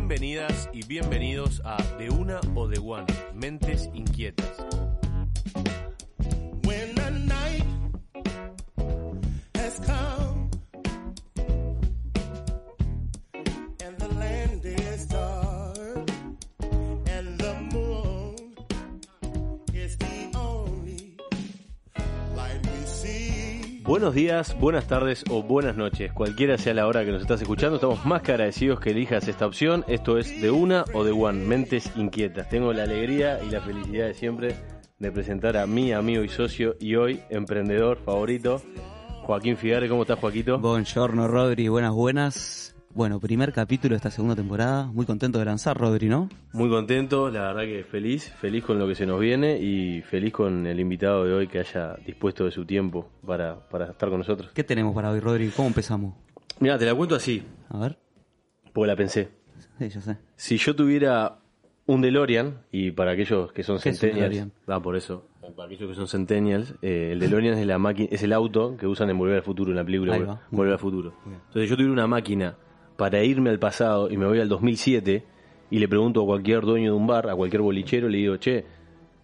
Bienvenidas y bienvenidos a De Una o De One, Mentes Inquietas. Buenos días, buenas tardes o buenas noches, cualquiera sea la hora que nos estás escuchando, estamos más que agradecidos que elijas esta opción. Esto es De Una o De One, Mentes Inquietas. Tengo la alegría y la felicidad de siempre de presentar a mi amigo y socio y hoy emprendedor favorito, Joaquín Figare. ¿Cómo estás, Joaquito? Buongiorno, Rodri. Buenas, buenas. Bueno, primer capítulo de esta segunda temporada. Muy contento de lanzar, Rodri, ¿no? Muy contento, la verdad que feliz, feliz con lo que se nos viene y feliz con el invitado de hoy que haya dispuesto de su tiempo para, para estar con nosotros. ¿Qué tenemos para hoy, Rodri? ¿Cómo empezamos? Mira, te la cuento así, A ver. porque la pensé. Sí, ya sé. Si yo tuviera un DeLorean, y para aquellos que son ¿Qué es un centennials, ah, por eso, para aquellos que son centennials, eh, el DeLorean es, la máquina, es el auto que usan en Volver al Futuro, en la película Ahí Vol- va. Volver al Futuro. Entonces yo tuviera una máquina para irme al pasado y me voy al 2007 y le pregunto a cualquier dueño de un bar, a cualquier bolichero, le digo, che,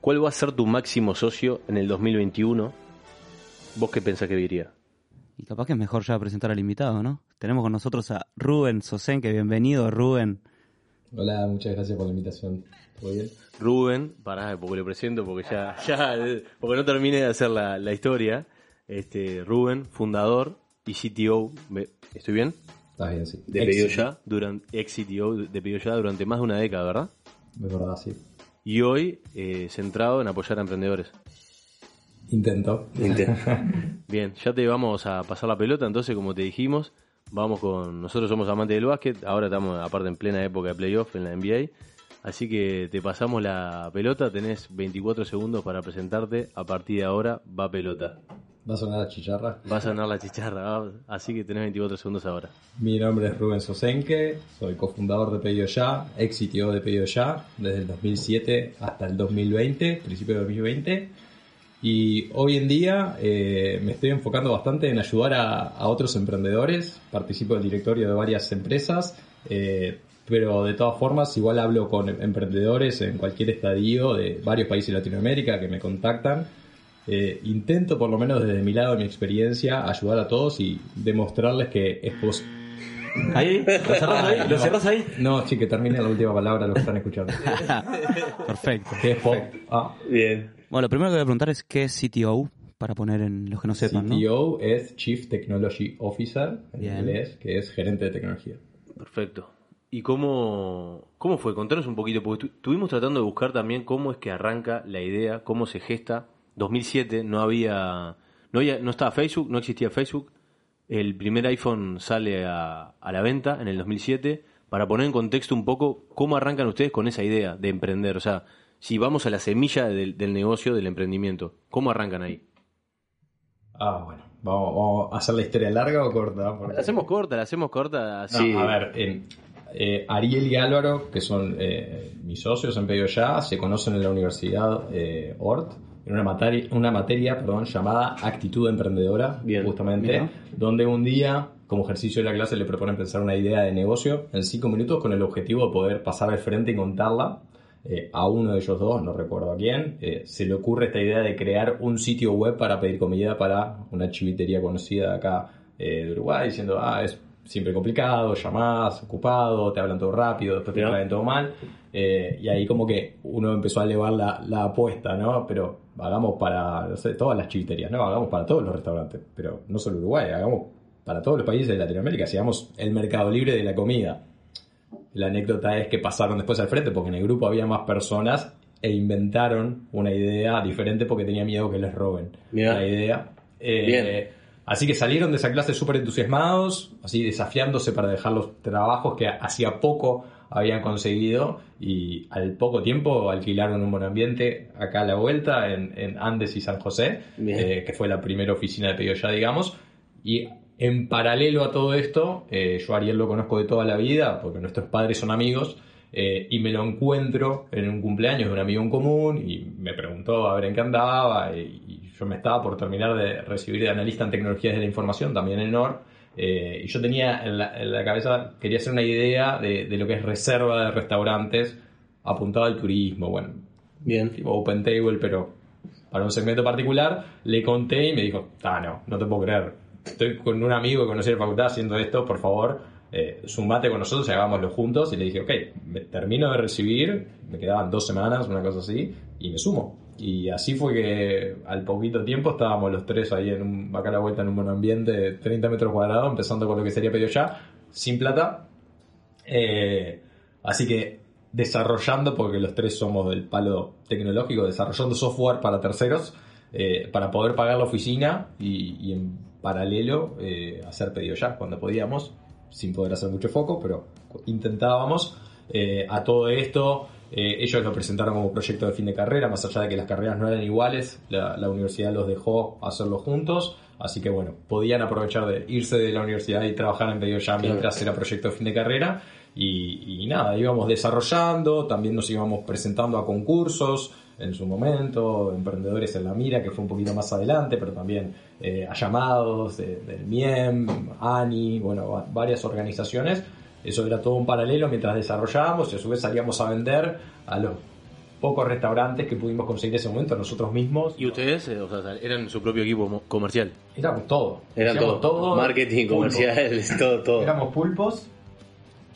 ¿cuál va a ser tu máximo socio en el 2021? ¿Vos qué pensás que diría? Y capaz que es mejor ya presentar al invitado, ¿no? Tenemos con nosotros a Rubén Sosenque. Bienvenido, Rubén. Hola, muchas gracias por la invitación. ¿Todo bien? Rubén, pará, porque lo presento, porque ya, ya, porque no terminé de hacer la, la historia. Este, Rubén, fundador y CTO, ¿estoy bien? Estás bien, sí. De Pedido Ya, durante, ex CTO de Ya durante más de una década, ¿verdad? Es verdad, sí. Y hoy eh, centrado en apoyar a emprendedores. Intento. Bien, ya te vamos a pasar la pelota, entonces como te dijimos, vamos con, nosotros somos amantes del básquet, ahora estamos aparte en plena época de playoff en la NBA, así que te pasamos la pelota, tenés 24 segundos para presentarte, a partir de ahora va pelota. ¿Va a sonar la chicharra? Vas a ganar la chicharra, ¿va? así que tenés 24 segundos ahora. Mi nombre es Rubén Sosenque, soy cofundador de Pedido Ya, ex CTO de Pedido Ya, desde el 2007 hasta el 2020, principio de 2020. Y hoy en día eh, me estoy enfocando bastante en ayudar a, a otros emprendedores. Participo del directorio de varias empresas, eh, pero de todas formas igual hablo con emprendedores en cualquier estadio de varios países de Latinoamérica que me contactan. Eh, intento, por lo menos desde mi lado, de mi experiencia, ayudar a todos y demostrarles que es posible. ¿Ahí? ¿Lo cerrás ahí? ¿Lo cerrás ahí? No, sí, que termine la última palabra lo que están escuchando. Perfecto. Que es pop. Ah, Bien. Bueno, lo primero que voy a preguntar es qué es CTO, para poner en los que no sepan, ¿no? CTO es Chief Technology Officer, en Bien. inglés, que es gerente de tecnología. Perfecto. ¿Y cómo, cómo fue? Contanos un poquito, porque tu- estuvimos tratando de buscar también cómo es que arranca la idea, cómo se gesta. 2007 no había, no había, no estaba Facebook, no existía Facebook. El primer iPhone sale a, a la venta en el 2007. Para poner en contexto un poco, ¿cómo arrancan ustedes con esa idea de emprender? O sea, si vamos a la semilla del, del negocio, del emprendimiento, ¿cómo arrancan ahí? Ah, bueno. Vamos, vamos a hacer la historia larga o corta. Porque- La hacemos corta, la hacemos corta, No, así. a ver, eh, eh, Ariel y Álvaro, que son eh, mis socios en Pedido Ya, se conocen en la Universidad eh, Ort, en una materia, una materia perdón, llamada Actitud Emprendedora, Bien, justamente, mira. donde un día, como ejercicio de la clase, le proponen pensar una idea de negocio en cinco minutos con el objetivo de poder pasar al frente y contarla. eh, a uno de ellos dos, no recuerdo a quién, eh, se le ocurre esta idea de crear un sitio web para pedir comida para una chivitería conocida acá eh, de Uruguay, diciendo, ah, es siempre complicado, llamás, ocupado, te hablan todo rápido, después te traen todo mal. Eh, y ahí como que uno empezó a elevar la, la apuesta, ¿no? Pero hagamos para, no sé, todas las chiviterías, ¿no? Hagamos para todos los restaurantes, pero no solo Uruguay, hagamos para todos los países de Latinoamérica, si hagamos el mercado libre de la comida. La anécdota es que pasaron después al frente porque en el grupo había más personas e inventaron una idea diferente porque tenía miedo que les roben Mirá. la idea. Eh, Bien. Así que salieron de esa clase súper entusiasmados, así desafiándose para dejar los trabajos que hacía poco habían conseguido y al poco tiempo alquilaron un buen ambiente acá a la vuelta en, en Andes y San José, eh, que fue la primera oficina de pedido ya, digamos. Y en paralelo a todo esto, eh, yo a Ariel lo conozco de toda la vida, porque nuestros padres son amigos, eh, y me lo encuentro en un cumpleaños de un amigo en común y me preguntó a ver en qué andaba y, y yo me estaba por terminar de recibir de analista en tecnologías de la información también en NOR eh, y yo tenía en la, en la cabeza, quería hacer una idea de, de lo que es reserva de restaurantes apuntado al turismo, bueno, Bien. tipo Open Table, pero para un segmento particular, le conté y me dijo, ah, no, no te puedo creer. Estoy con un amigo que conocí en la facultad haciendo esto, por favor, eh, sumate con nosotros y hagámoslo juntos. Y le dije, ok, me termino de recibir, me quedaban dos semanas, una cosa así, y me sumo. Y así fue que al poquito tiempo estábamos los tres ahí en un, acá la vuelta en un buen ambiente de 30 metros cuadrados, empezando con lo que sería pedido ya, sin plata, eh, así que desarrollando, porque los tres somos del palo tecnológico, desarrollando software para terceros eh, para poder pagar la oficina y, en paralelo eh, hacer pedido ya cuando podíamos, sin poder hacer mucho foco, pero intentábamos. A todo esto, eh, ellos lo presentaron como proyecto de fin de carrera, más allá de que las carreras no eran iguales, la, la universidad los dejó hacerlo juntos. Así que bueno, podían aprovechar de irse de la universidad y trabajar en pedido ya mientras era proyecto de fin de carrera. Y, y nada, íbamos desarrollando, también nos íbamos presentando a concursos en su momento, Emprendedores en la Mira, que fue un poquito más adelante, pero también eh, a llamados de- del MIEM, ANI, bueno, va- varias organizaciones. Eso era todo un paralelo mientras desarrollábamos y a su vez salíamos a vender a los pocos restaurantes que pudimos conseguir en ese momento nosotros mismos. ¿Y ustedes? eh, o sea, eran su propio equipo comercial. Éramos todo. Eran Hacíamos todo. Marketing, pulpo. comerciales, todo, todo. Éramos pulpos,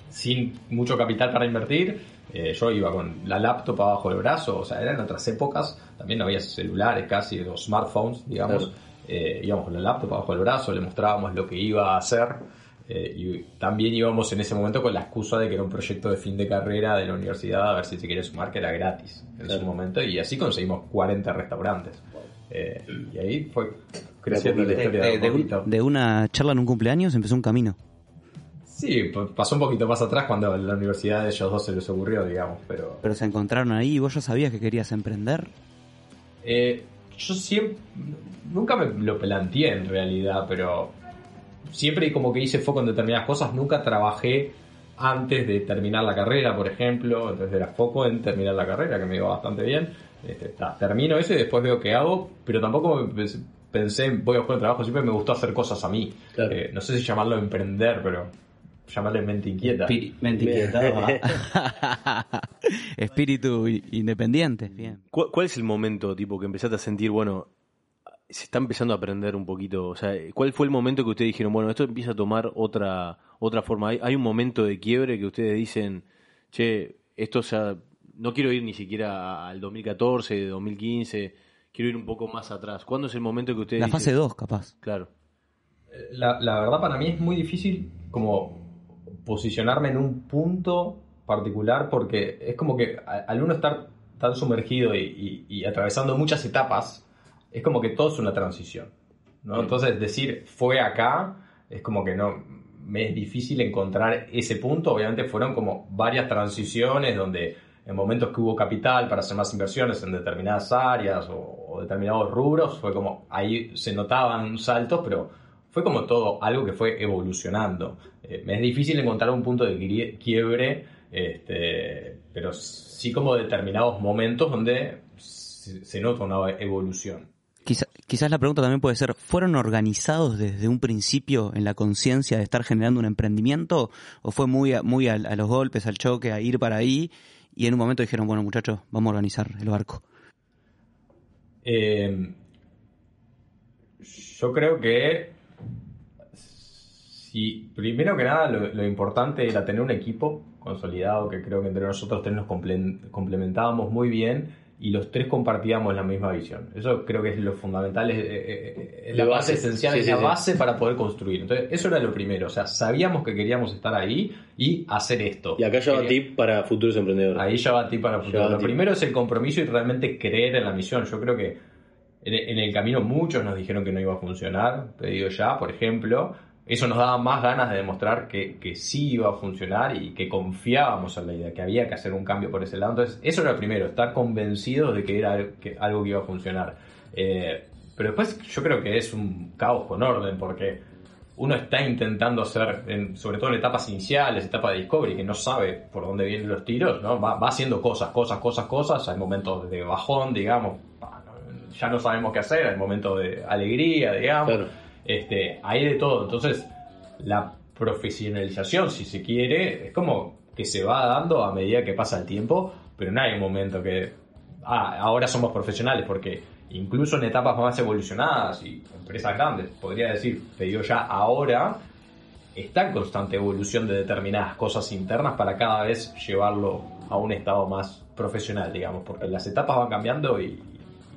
sin mucho capital para invertir. Eh, yo iba con la laptop abajo del brazo, o sea, eran otras épocas. También no había celulares casi, o smartphones, digamos. Claro. Eh, íbamos con la laptop abajo del brazo, le mostrábamos lo que iba a hacer. Eh, y también íbamos en ese momento con la excusa de que era un proyecto de fin de carrera de la universidad, a ver si se quería sumar, que era gratis en Claro. su momento. Y así conseguimos 40 restaurantes. Eh, y ahí fue creciendo la historia de, a de, un- poquito. de una charla en un cumpleaños empezó un camino. Sí, pasó un poquito más atrás cuando a la universidad de ellos dos se les ocurrió, digamos, pero... Pero se encontraron ahí y vos ya sabías que querías emprender. Eh, yo siempre... Nunca me lo planteé en realidad, pero siempre como que hice foco en determinadas cosas, nunca trabajé antes de terminar la carrera, por ejemplo, entonces era foco en terminar la carrera, que me iba bastante bien. Este, ta, termino eso y después veo qué hago, pero tampoco pensé, en voy a buscar un trabajo, siempre me gustó hacer cosas a mí. Claro. Eh, no sé si llamarlo emprender, pero llamarle mente inquieta. Espíritu Espíritu i- independiente. Bien. ¿Cuál, cuál es el momento, tipo, que empezaste a sentir, bueno, se está empezando a aprender un poquito? O sea, ¿cuál fue el momento que ustedes dijeron, bueno, esto empieza a tomar otra, otra forma? ¿Hay, hay un momento de quiebre que ustedes dicen, che, esto ya, no quiero ir ni siquiera al 2014, 2015, quiero ir un poco más atrás. ¿Cuándo es el momento que ustedes La dicen- fase 2, capaz. Claro. La, la verdad para mí es muy difícil como posicionarme en un punto particular porque es como que al uno estar tan sumergido y, y- y atravesando muchas etapas, es como que todo es una transición. ¿no? Entonces decir fue acá es como que no me es difícil encontrar ese punto. Obviamente fueron como varias transiciones donde en momentos que hubo capital para hacer más inversiones en determinadas áreas o, o determinados rubros, fue como ahí se notaban saltos, pero fue como todo algo que fue evolucionando. Eh, me es difícil encontrar un punto de quie- quiebre, este, pero sí como determinados momentos donde se, se nota una evolución. Quizá- quizás la pregunta también puede ser, ¿fueron organizados desde un principio en la conciencia de estar generando un emprendimiento? ¿O fue muy a, muy a, a los golpes, al choque, a ir para ahí? Y en un momento dijeron, bueno muchachos, vamos a organizar el barco. Eh, yo creo que si primero que nada lo, lo importante era tener un equipo consolidado que creo que entre nosotros tres nos comple- complementábamos muy bien y los tres compartíamos la misma visión. Eso creo que es lo fundamental, es, eh, eh, es la La base base. esencial, Sí, es sí, la sí. base para poder construir. Entonces, eso era lo primero. O sea, sabíamos que queríamos estar ahí y hacer esto. Y acá ya va tip para futuros emprendedores. Ahí ya va a ti para el futuro. Ya va Lo primero es el compromiso y realmente creer en la misión. Yo creo que en, en el camino muchos nos dijeron que no iba a funcionar, pedido ya, por ejemplo. Eso nos daba más ganas de demostrar que, que sí iba a funcionar y que confiábamos en la idea, que había que hacer un cambio por ese lado. Entonces, eso era primero, estar convencidos de que era algo que, iba a funcionar. Eh, pero después yo creo que es un caos con orden, porque uno está intentando hacer, sobre todo en etapas iniciales, etapa de discovery, que no sabe por dónde vienen los tiros, ¿no? Va, va haciendo cosas, cosas, cosas, cosas, hay momentos de bajón, digamos, ya no sabemos qué hacer, hay momentos de alegría, digamos. Este, hay de todo, entonces la profesionalización, si se quiere, es como que se va dando a medida que pasa el tiempo, pero no hay un momento que, ah, ahora somos profesionales, porque incluso en etapas más evolucionadas y empresas grandes, podría decir, pedido ya ahora, está en constante evolución de determinadas cosas internas para cada vez llevarlo a un estado más profesional, digamos, porque las etapas van cambiando y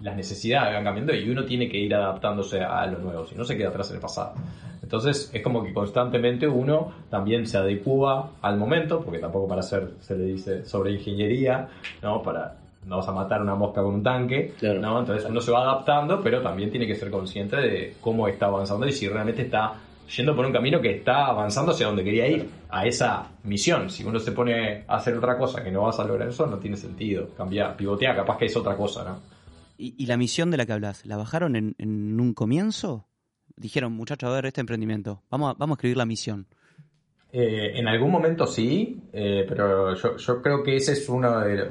las necesidades van cambiando y uno tiene que ir adaptándose a lo nuevo, si no se queda atrás en el pasado. Entonces es como que constantemente uno también se adecua al momento, porque tampoco para hacer, se le dice sobre ingeniería, ¿no? Para no vas a matar una mosca con un tanque, Claro. ¿no? Entonces uno se va adaptando, pero también tiene que ser consciente de cómo está avanzando y si realmente está yendo por un camino que está avanzando hacia donde quería ir, a esa misión. Si uno se pone a hacer otra cosa que no vas a lograr eso, no tiene sentido. Cambiar, pivotea, capaz que es otra cosa, ¿no? ¿Y, la misión de la que hablas, la bajaron en, en un comienzo? Dijeron, muchachos, a ver, este emprendimiento, vamos a, vamos a escribir la misión. Eh, en algún momento sí, eh, pero yo, yo creo que ese es uno de...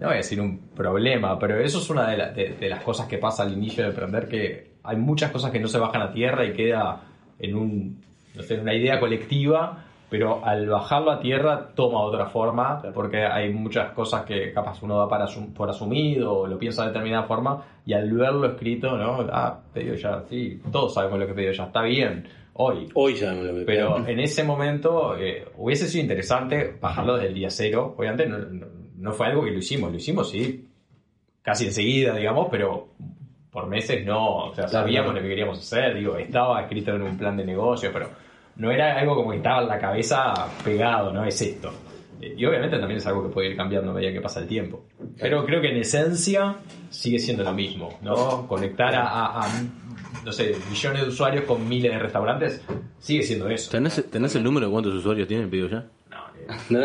No voy a decir un problema, pero eso es una de, la- de- de las cosas que pasa al inicio de emprender, que hay muchas cosas que no se bajan a tierra y queda en un, no sé, en una idea colectiva, pero al bajarlo a tierra toma otra forma, porque hay muchas cosas que capaz uno da para asum- por asumido o lo piensa de determinada forma, y al verlo escrito, ¿no? Ah, pedido ya, sí, todos sabemos lo que pedido ya, está bien, hoy, Hoy ya me lo que pero en ese momento eh, hubiese sido interesante bajarlo desde el día cero. Obviamente no, no- no fue algo que lo hicimos, lo hicimos sí, casi enseguida, digamos, pero por meses no, o sea, Claro, sabíamos claro. lo que queríamos hacer, digo, estaba escrito en un plan de negocio, pero no era algo como que estaba en la cabeza pegado, ¿no? Es esto. Eh, Y obviamente también es algo que puede ir cambiando a medida que pasa el tiempo. Pero creo que en esencia sigue siendo lo mismo, ¿no? Conectar a, no sé, millones de usuarios con miles de restaurantes sigue siendo eso. ¿Tenés, tenés el número de cuántos usuarios tienen pedido ya? No,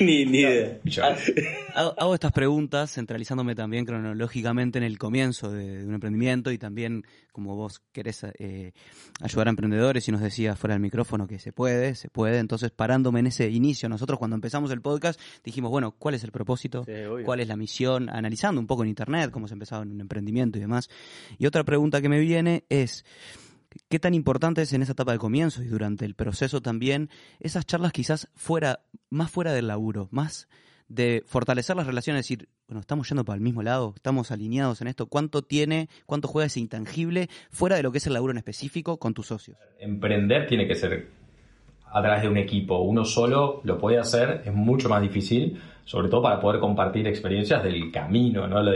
ni, idea. millones. Hago, hago estas preguntas centralizándome también cronológicamente en el comienzo de, de un emprendimiento y también como vos querés eh, ayudar a emprendedores y nos decías fuera del micrófono que se puede, se puede. Entonces parándome en ese inicio, nosotros cuando empezamos el podcast dijimos, bueno, ¿cuál es el propósito? Sí. ¿Cuál es la misión? Analizando un poco en internet cómo se empezaba en un emprendimiento y demás. Y otra pregunta que me viene es... ¿Qué tan importante es en esa etapa de comienzo y durante el proceso también esas charlas quizás fuera, más fuera del laburo, más de fortalecer las relaciones, decir, bueno, estamos yendo para el mismo lado, estamos alineados en esto, cuánto tiene, cuánto juega ese intangible fuera de lo que es el laburo en específico con tus socios? Emprender tiene que ser a través de un equipo. Uno solo lo puede hacer, es mucho más difícil, sobre todo para poder compartir experiencias del camino, ¿no? Lo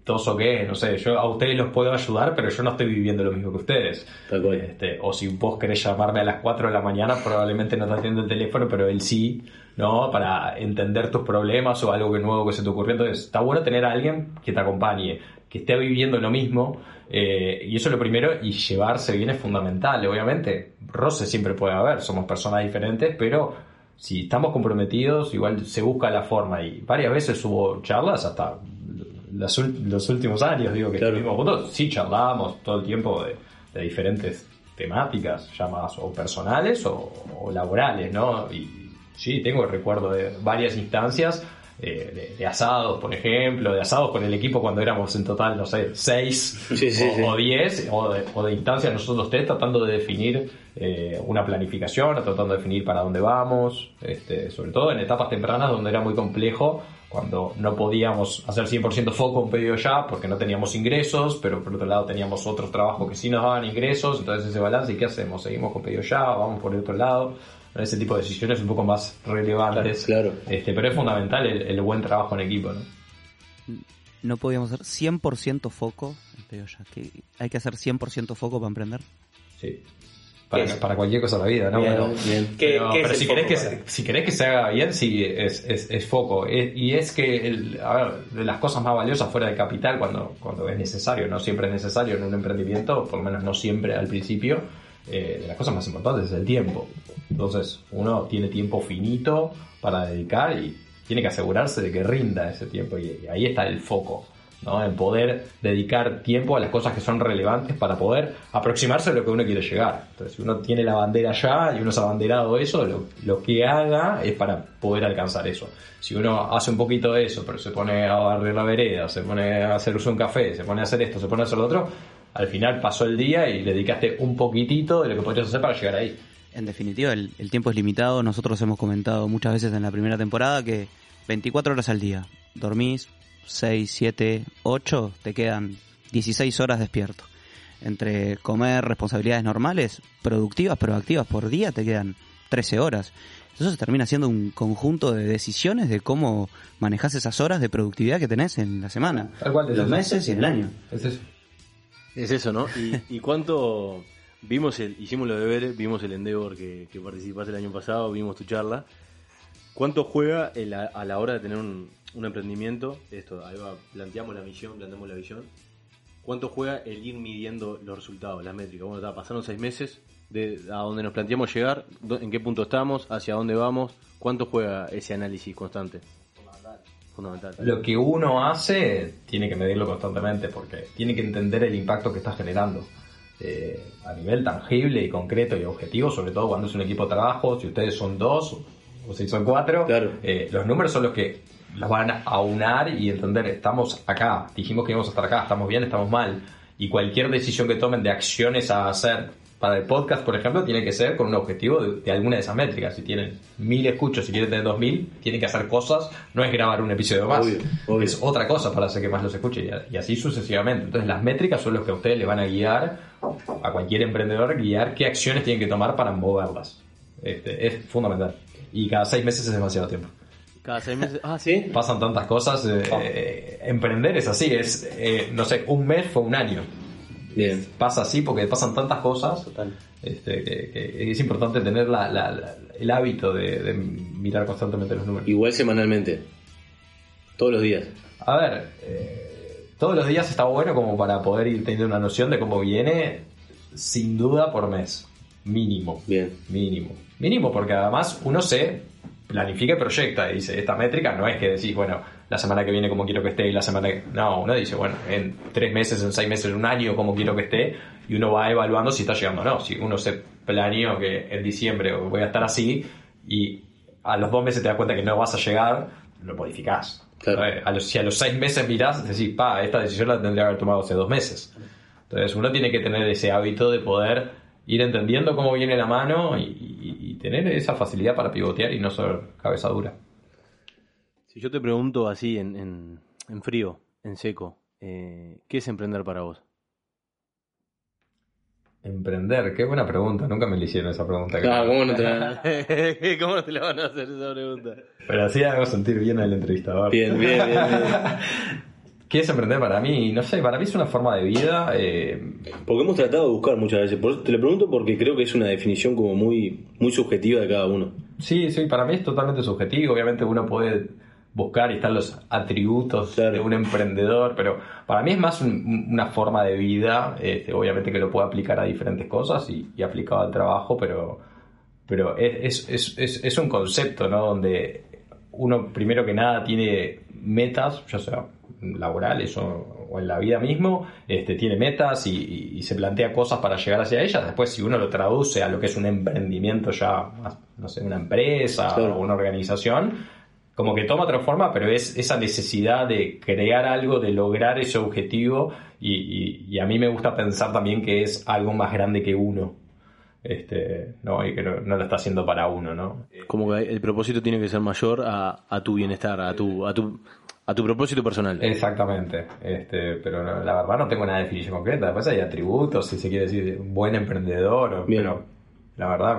dificultoso que es. No sé, yo a ustedes los puedo ayudar, pero yo no estoy viviendo lo mismo que ustedes. Este, o si vos querés llamarme a las 4 de la mañana, probablemente no te atiendo el teléfono, pero él sí, ¿no? Para entender tus problemas o algo que nuevo que se te ocurrió. Entonces, está bueno tener a alguien que te acompañe, que esté viviendo lo mismo. eh, y eso es lo primero, y llevarse bien es fundamental. Obviamente, roce siempre puede haber, somos personas diferentes, pero si estamos comprometidos, igual se busca la forma. Y varias veces hubo charlas hasta ul- los últimos años, digo, que Claro. estuvimos juntos, sí charlábamos todo el tiempo de, de diferentes temáticas, ya más o personales o, o laborales, ¿no? Y sí, tengo el recuerdo de varias instancias, eh, de, de asados, por ejemplo, de asados con el equipo cuando éramos en total, no sé, seis Sí, sí, o, sí. o diez, o de, instancias nosotros tres tratando de definir eh, una planificación, tratando de definir para dónde vamos, este, sobre todo en etapas tempranas donde era muy complejo, cuando no podíamos hacer 100% foco en pedido ya porque no teníamos ingresos, pero por otro lado teníamos otros trabajos que sí nos daban ingresos, entonces ese balance, ¿y qué hacemos? ¿Seguimos con pedido ya? ¿Vamos por el otro lado? Ese tipo de decisiones un poco más relevantes. Claro. Este, pero es fundamental el, el buen trabajo en equipo, ¿no? No podíamos hacer 100% foco, pero ya que hay que hacer 100% foco para emprender. Sí. para, para cualquier cosa de la vida, ¿no? Bien, Bueno, bien. ¿Qué- pero, qué pero si, foco querés que, si querés que se haga bien, sí, es, es, es foco. Es- y es que, el- a ver, de las cosas más valiosas fuera de capital, cuando, cuando es necesario, no siempre es necesario en un emprendimiento, por lo menos no siempre al principio, eh, de las cosas más importantes es el tiempo. Entonces, uno tiene tiempo finito para dedicar y tiene que asegurarse de que rinda ese tiempo. Y, y ahí está el foco. ¿no? En poder dedicar tiempo a las cosas que son relevantes para poder aproximarse a lo que uno quiere llegar. Entonces, si uno tiene la bandera ya y uno ha abanderado eso, lo, lo que haga es para poder alcanzar eso. Si uno hace un poquito de eso, pero se pone a barrer la vereda, se pone a hacerse un café, se pone a hacer esto, se pone a hacer lo otro, al final pasó el día y le dedicaste un poquitito de lo que podrías hacer para llegar ahí. En definitiva, el, el tiempo es limitado. Nosotros hemos comentado muchas veces en la primera temporada que 24 horas al día. Dormís 6, 7, 8, te quedan 16 horas despierto. Entre comer, responsabilidades normales, productivas, proactivas por día, te quedan 13 horas. Entonces termina siendo un conjunto de decisiones de cómo manejas esas horas de productividad que tenés en la semana, Tal cual, es los eso. meses y en el año. Es eso. Es eso, ¿no? Y, y cuánto vimos el, hicimos los deberes, vimos el Endeavor que, que participaste el año pasado, vimos tu charla. ¿Cuánto juega el a, a la hora de tener un, un emprendimiento? Esto, ahí va, planteamos la misión, planteamos la visión. ¿Cuánto juega el ir midiendo los resultados, las métricas? Bueno, pasaron seis meses de a donde nos planteamos llegar, en qué punto estamos, hacia dónde vamos, ¿cuánto juega ese análisis constante? Fundamental. Lo que uno hace tiene que medirlo constantemente porque tiene que entender el impacto que está generando. Eh, a nivel tangible y concreto y objetivo, sobre todo cuando es un equipo de trabajo, si ustedes son dos o si son cuatro, Claro. eh, los números son los que los van a aunar y entender, estamos acá, dijimos que íbamos a estar acá, estamos bien, estamos mal. Y cualquier decisión que tomen de acciones a hacer para el podcast, por ejemplo, tiene que ser con un objetivo de, de alguna de esas métricas. Si tienen mil escuchos, si quieren tener dos mil, tienen que hacer cosas, no es grabar un episodio más. Obvio, obvio. Es otra cosa para hacer que más los escuche y, y así sucesivamente. Entonces las métricas son los que a ustedes les van a guiar, a cualquier emprendedor, guiar qué acciones tienen que tomar para moverlas. Este, es fundamental. Y cada seis meses es demasiado tiempo. Cada seis meses. Ah, sí. Pasan tantas cosas. eh, eh, emprender es así, es, eh, no sé, un mes fue un año. Bien. Pasa así porque pasan tantas cosas este, que, que es importante tener la- la- la- el hábito de, de mirar constantemente los números. Igual semanalmente. Todos los días. A ver, eh, todos los días está bueno como para poder ir teniendo una noción de cómo viene, sin duda por mes. Mínimo. Bien. Mínimo. Mínimo, porque además uno se planifica y proyecta y dice, esta métrica no es que decís, bueno, la semana que viene como quiero que esté y la semana que... No, uno dice, bueno, en tres meses, en seis meses, en un año como quiero que esté y uno va evaluando si está llegando o no. Si uno se planeó que en diciembre voy a estar así y a los dos meses te das cuenta que no vas a llegar, lo modificás. Claro. Eh, A los, si a los seis meses mirás, decís, pa, esta decisión la tendría que haber tomado hace dos meses. Entonces uno tiene que tener ese hábito de poder ir entendiendo cómo viene la mano y, y- y tener esa facilidad para pivotear y no ser cabeza dura. Si yo te pregunto así en, en, en frío, en seco, eh, ¿qué es emprender para vos? Emprender, qué buena pregunta, nunca me le hicieron esa pregunta. Ah, ¿cómo no te la, ¿Cómo no te la van a hacer esa pregunta? Pero así hago sentir bien al entrevistador. Bien, bien, bien. bien. ¿Qué es emprender para mí? No sé, para mí es una forma de vida. eh, Porque hemos tratado de buscar muchas veces. Por eso te lo pregunto porque creo que es una definición como muy, muy subjetiva de cada uno. Sí, sí, para mí es totalmente subjetivo. Obviamente uno puede buscar y están los atributos Claro. de un emprendedor, pero para mí es más un- una forma de vida. este, obviamente que lo puedo aplicar a diferentes cosas y, y aplicado al trabajo, pero, pero es, es, es, es- es un concepto, ¿no? Donde uno primero que nada tiene metas, ya sea laborales o, o en la vida mismo, este, tiene metas y, y- y se plantea cosas para llegar hacia ellas. Después, si uno lo traduce a lo que es un emprendimiento ya, no sé, una empresa Claro. o una organización, como que toma otra forma, pero es esa necesidad de crear algo, de lograr ese objetivo y, y- y a mí me gusta pensar también que es algo más grande que uno. Este, no, y que no, no lo está haciendo para uno, ¿no? Como que el propósito tiene que ser mayor a, a tu bienestar, a tu, a tu, a tu propósito personal. Exactamente, este, pero no, la verdad no tengo una definición concreta. Después hay atributos, si se quiere decir, buen emprendedor, o- pero la verdad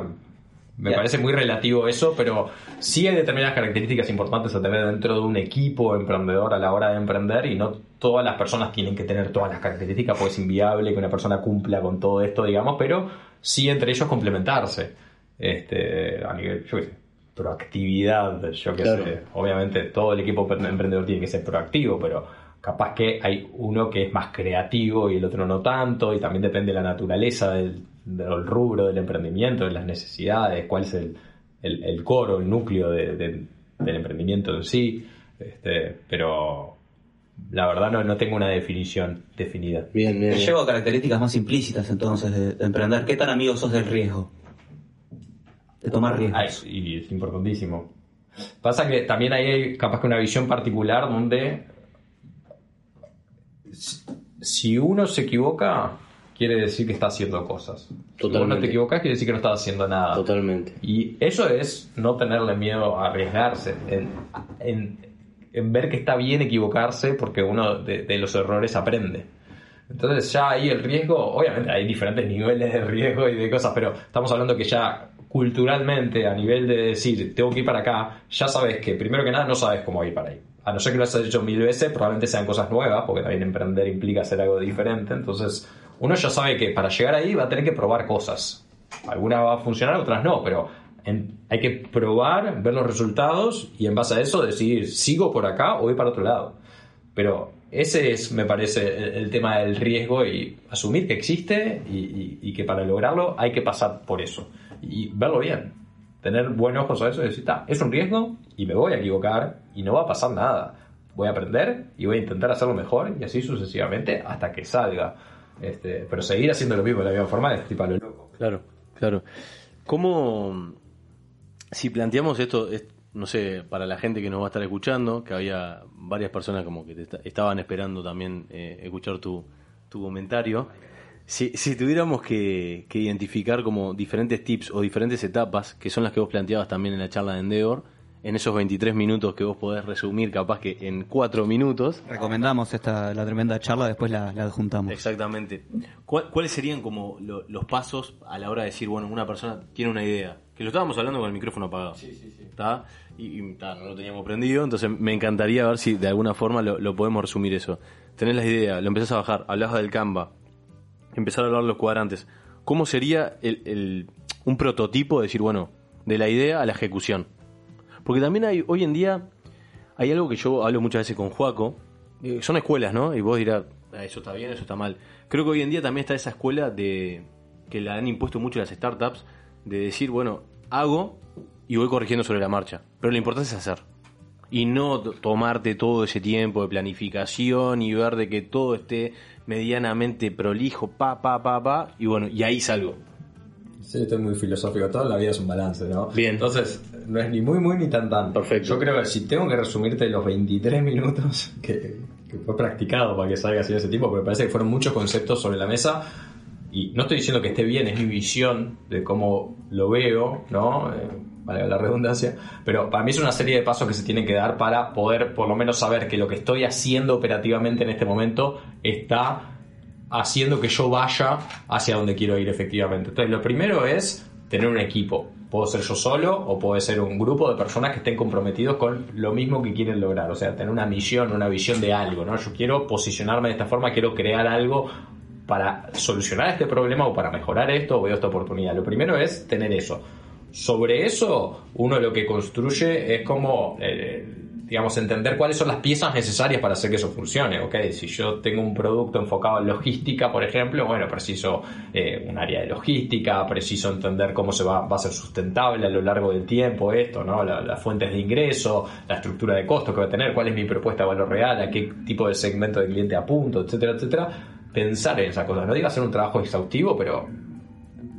me parece muy relativo eso, pero sí hay determinadas características importantes a tener dentro de un equipo emprendedor a la hora de emprender y no todas las personas tienen que tener todas las características, porque es inviable que una persona cumpla con todo esto, digamos, pero sí entre ellos complementarse. Este, a nivel, yo qué sé, proactividad, yo qué Claro. sé. Obviamente todo el equipo emprendedor tiene que ser proactivo, pero capaz que hay uno que es más creativo y el otro no tanto, y también depende de la naturaleza del, del rubro del emprendimiento, de las necesidades, cuál es el, el, el coro, el núcleo de- de- del emprendimiento en sí. Este, pero la verdad no, no tengo una definición definida. Bien, bien. Te bien. llevo a características más implícitas entonces de, de emprender. ¿Qué tan amigo sos del riesgo? De tomar riesgos. Ay, y es importantísimo. Pasa que también ahí hay capaz que una visión particular donde si uno se equivoca, quiere decir que está haciendo cosas. Si vos no Totalmente. te equivocas, quiere decir que no estás haciendo nada. Totalmente. Y eso es no tenerle miedo a arriesgarse, en, en- en ver que está bien equivocarse porque uno de, de los errores aprende. Entonces ya ahí el riesgo, obviamente hay diferentes niveles de riesgo y de cosas, pero estamos hablando que ya culturalmente, a nivel de decir, tengo que ir para acá, ya sabes que primero que nada no sabes cómo ir para ahí. A no ser que lo hayas hecho mil veces, probablemente sean cosas nuevas, porque también emprender implica hacer algo diferente. Entonces, uno ya sabe que para llegar ahí va a tener que probar cosas. Algunas va a funcionar, otras no, pero hay que probar, ver los resultados y en base a eso decidir, ¿sigo por acá o voy para otro lado? Pero ese es, me parece, el, tema del riesgo y asumir que existe y, que para lograrlo hay que pasar por eso y verlo bien. Tener buenos ojos a eso y decir, "Ta, es un riesgo y me voy a equivocar y no va a pasar nada. Voy a aprender y voy a intentar hacerlo mejor y así sucesivamente hasta que salga. Este, pero seguir haciendo lo mismo de la misma forma es tipo a lo loco. Claro, claro. ¿Cómo, si planteamos esto, es- no sé, para la gente que nos va a estar escuchando, que había varias personas como que te esta- estaban esperando también eh, escuchar tu, tu comentario, si, si tuviéramos que, que identificar como diferentes tips o diferentes etapas, que son las que vos planteabas también en la charla de Endeavor, en esos 23 minutos que vos podés resumir capaz que en 4 minutos, Recomendamos esta, la tremenda charla, después la, la adjuntamos. Exactamente. ¿Cuál- ¿Cuáles serían como lo- los pasos a la hora de decir, bueno, una persona tiene una idea? Que lo estábamos hablando con el micrófono apagado. Sí, sí, sí. ¿Está? Y, y, ta, no lo teníamos prendido, entonces me encantaría ver si de alguna forma lo, lo podemos resumir eso. Tenés la idea, lo empezás a bajar, hablabas del Canva, empezar a hablar de los cuadrantes. ¿Cómo sería el, el- un prototipo de decir, bueno, de la idea a la ejecución? Porque también hay, hoy en día, hay algo que yo hablo muchas veces con Juaco, eh, son escuelas, ¿no? Y vos dirás, "Ah, eso está bien, eso está mal. Creo que hoy en día también está esa escuela de que la han impuesto mucho las startups, de decir, bueno, hago y voy corrigiendo sobre la marcha. Pero lo importante es hacer. Y no tomarte todo ese tiempo de planificación y ver de que todo esté medianamente prolijo, pa, pa, pa, pa, y bueno, y ahí salgo. Sí, estoy muy filosófico. Toda la vida es un balance, ¿no? Bien. Entonces, no es ni muy, muy, ni tan, tan. Perfecto. Yo creo que si tengo que resumirte los 23 minutos que, que fue practicado para que salga así de ese tipo, porque me parece que fueron muchos conceptos sobre la mesa. Y no estoy diciendo que esté bien, es mi visión de cómo lo veo, ¿no? Eh, valga la redundancia. Pero para mí es una serie de pasos que se tienen que dar para poder, por lo menos, saber que lo que estoy haciendo operativamente en este momento está haciendo que yo vaya hacia donde quiero ir efectivamente. Entonces, lo primero es tener un equipo. Puedo ser yo solo o puede ser un grupo de personas que estén comprometidos con lo mismo que quieren lograr. O sea, tener una misión, una visión de algo, ¿no? Yo quiero posicionarme de esta forma, quiero crear algo para solucionar este problema o para mejorar esto o veo esta oportunidad. Lo primero es tener eso. Sobre eso, uno lo que construye es como, eh, digamos, entender cuáles son las piezas necesarias para hacer que eso funcione. ¿ok? Si yo tengo un producto enfocado en logística, por ejemplo, bueno, preciso eh, un área de logística, preciso entender cómo se va, va a ser sustentable a lo largo del tiempo esto, ¿no? La- las fuentes de ingreso, la estructura de costos que va a tener, cuál es mi propuesta de valor real, a qué tipo de segmento de cliente apunto, etcétera, etcétera. Pensar en esas cosas. No digo hacer un trabajo exhaustivo, pero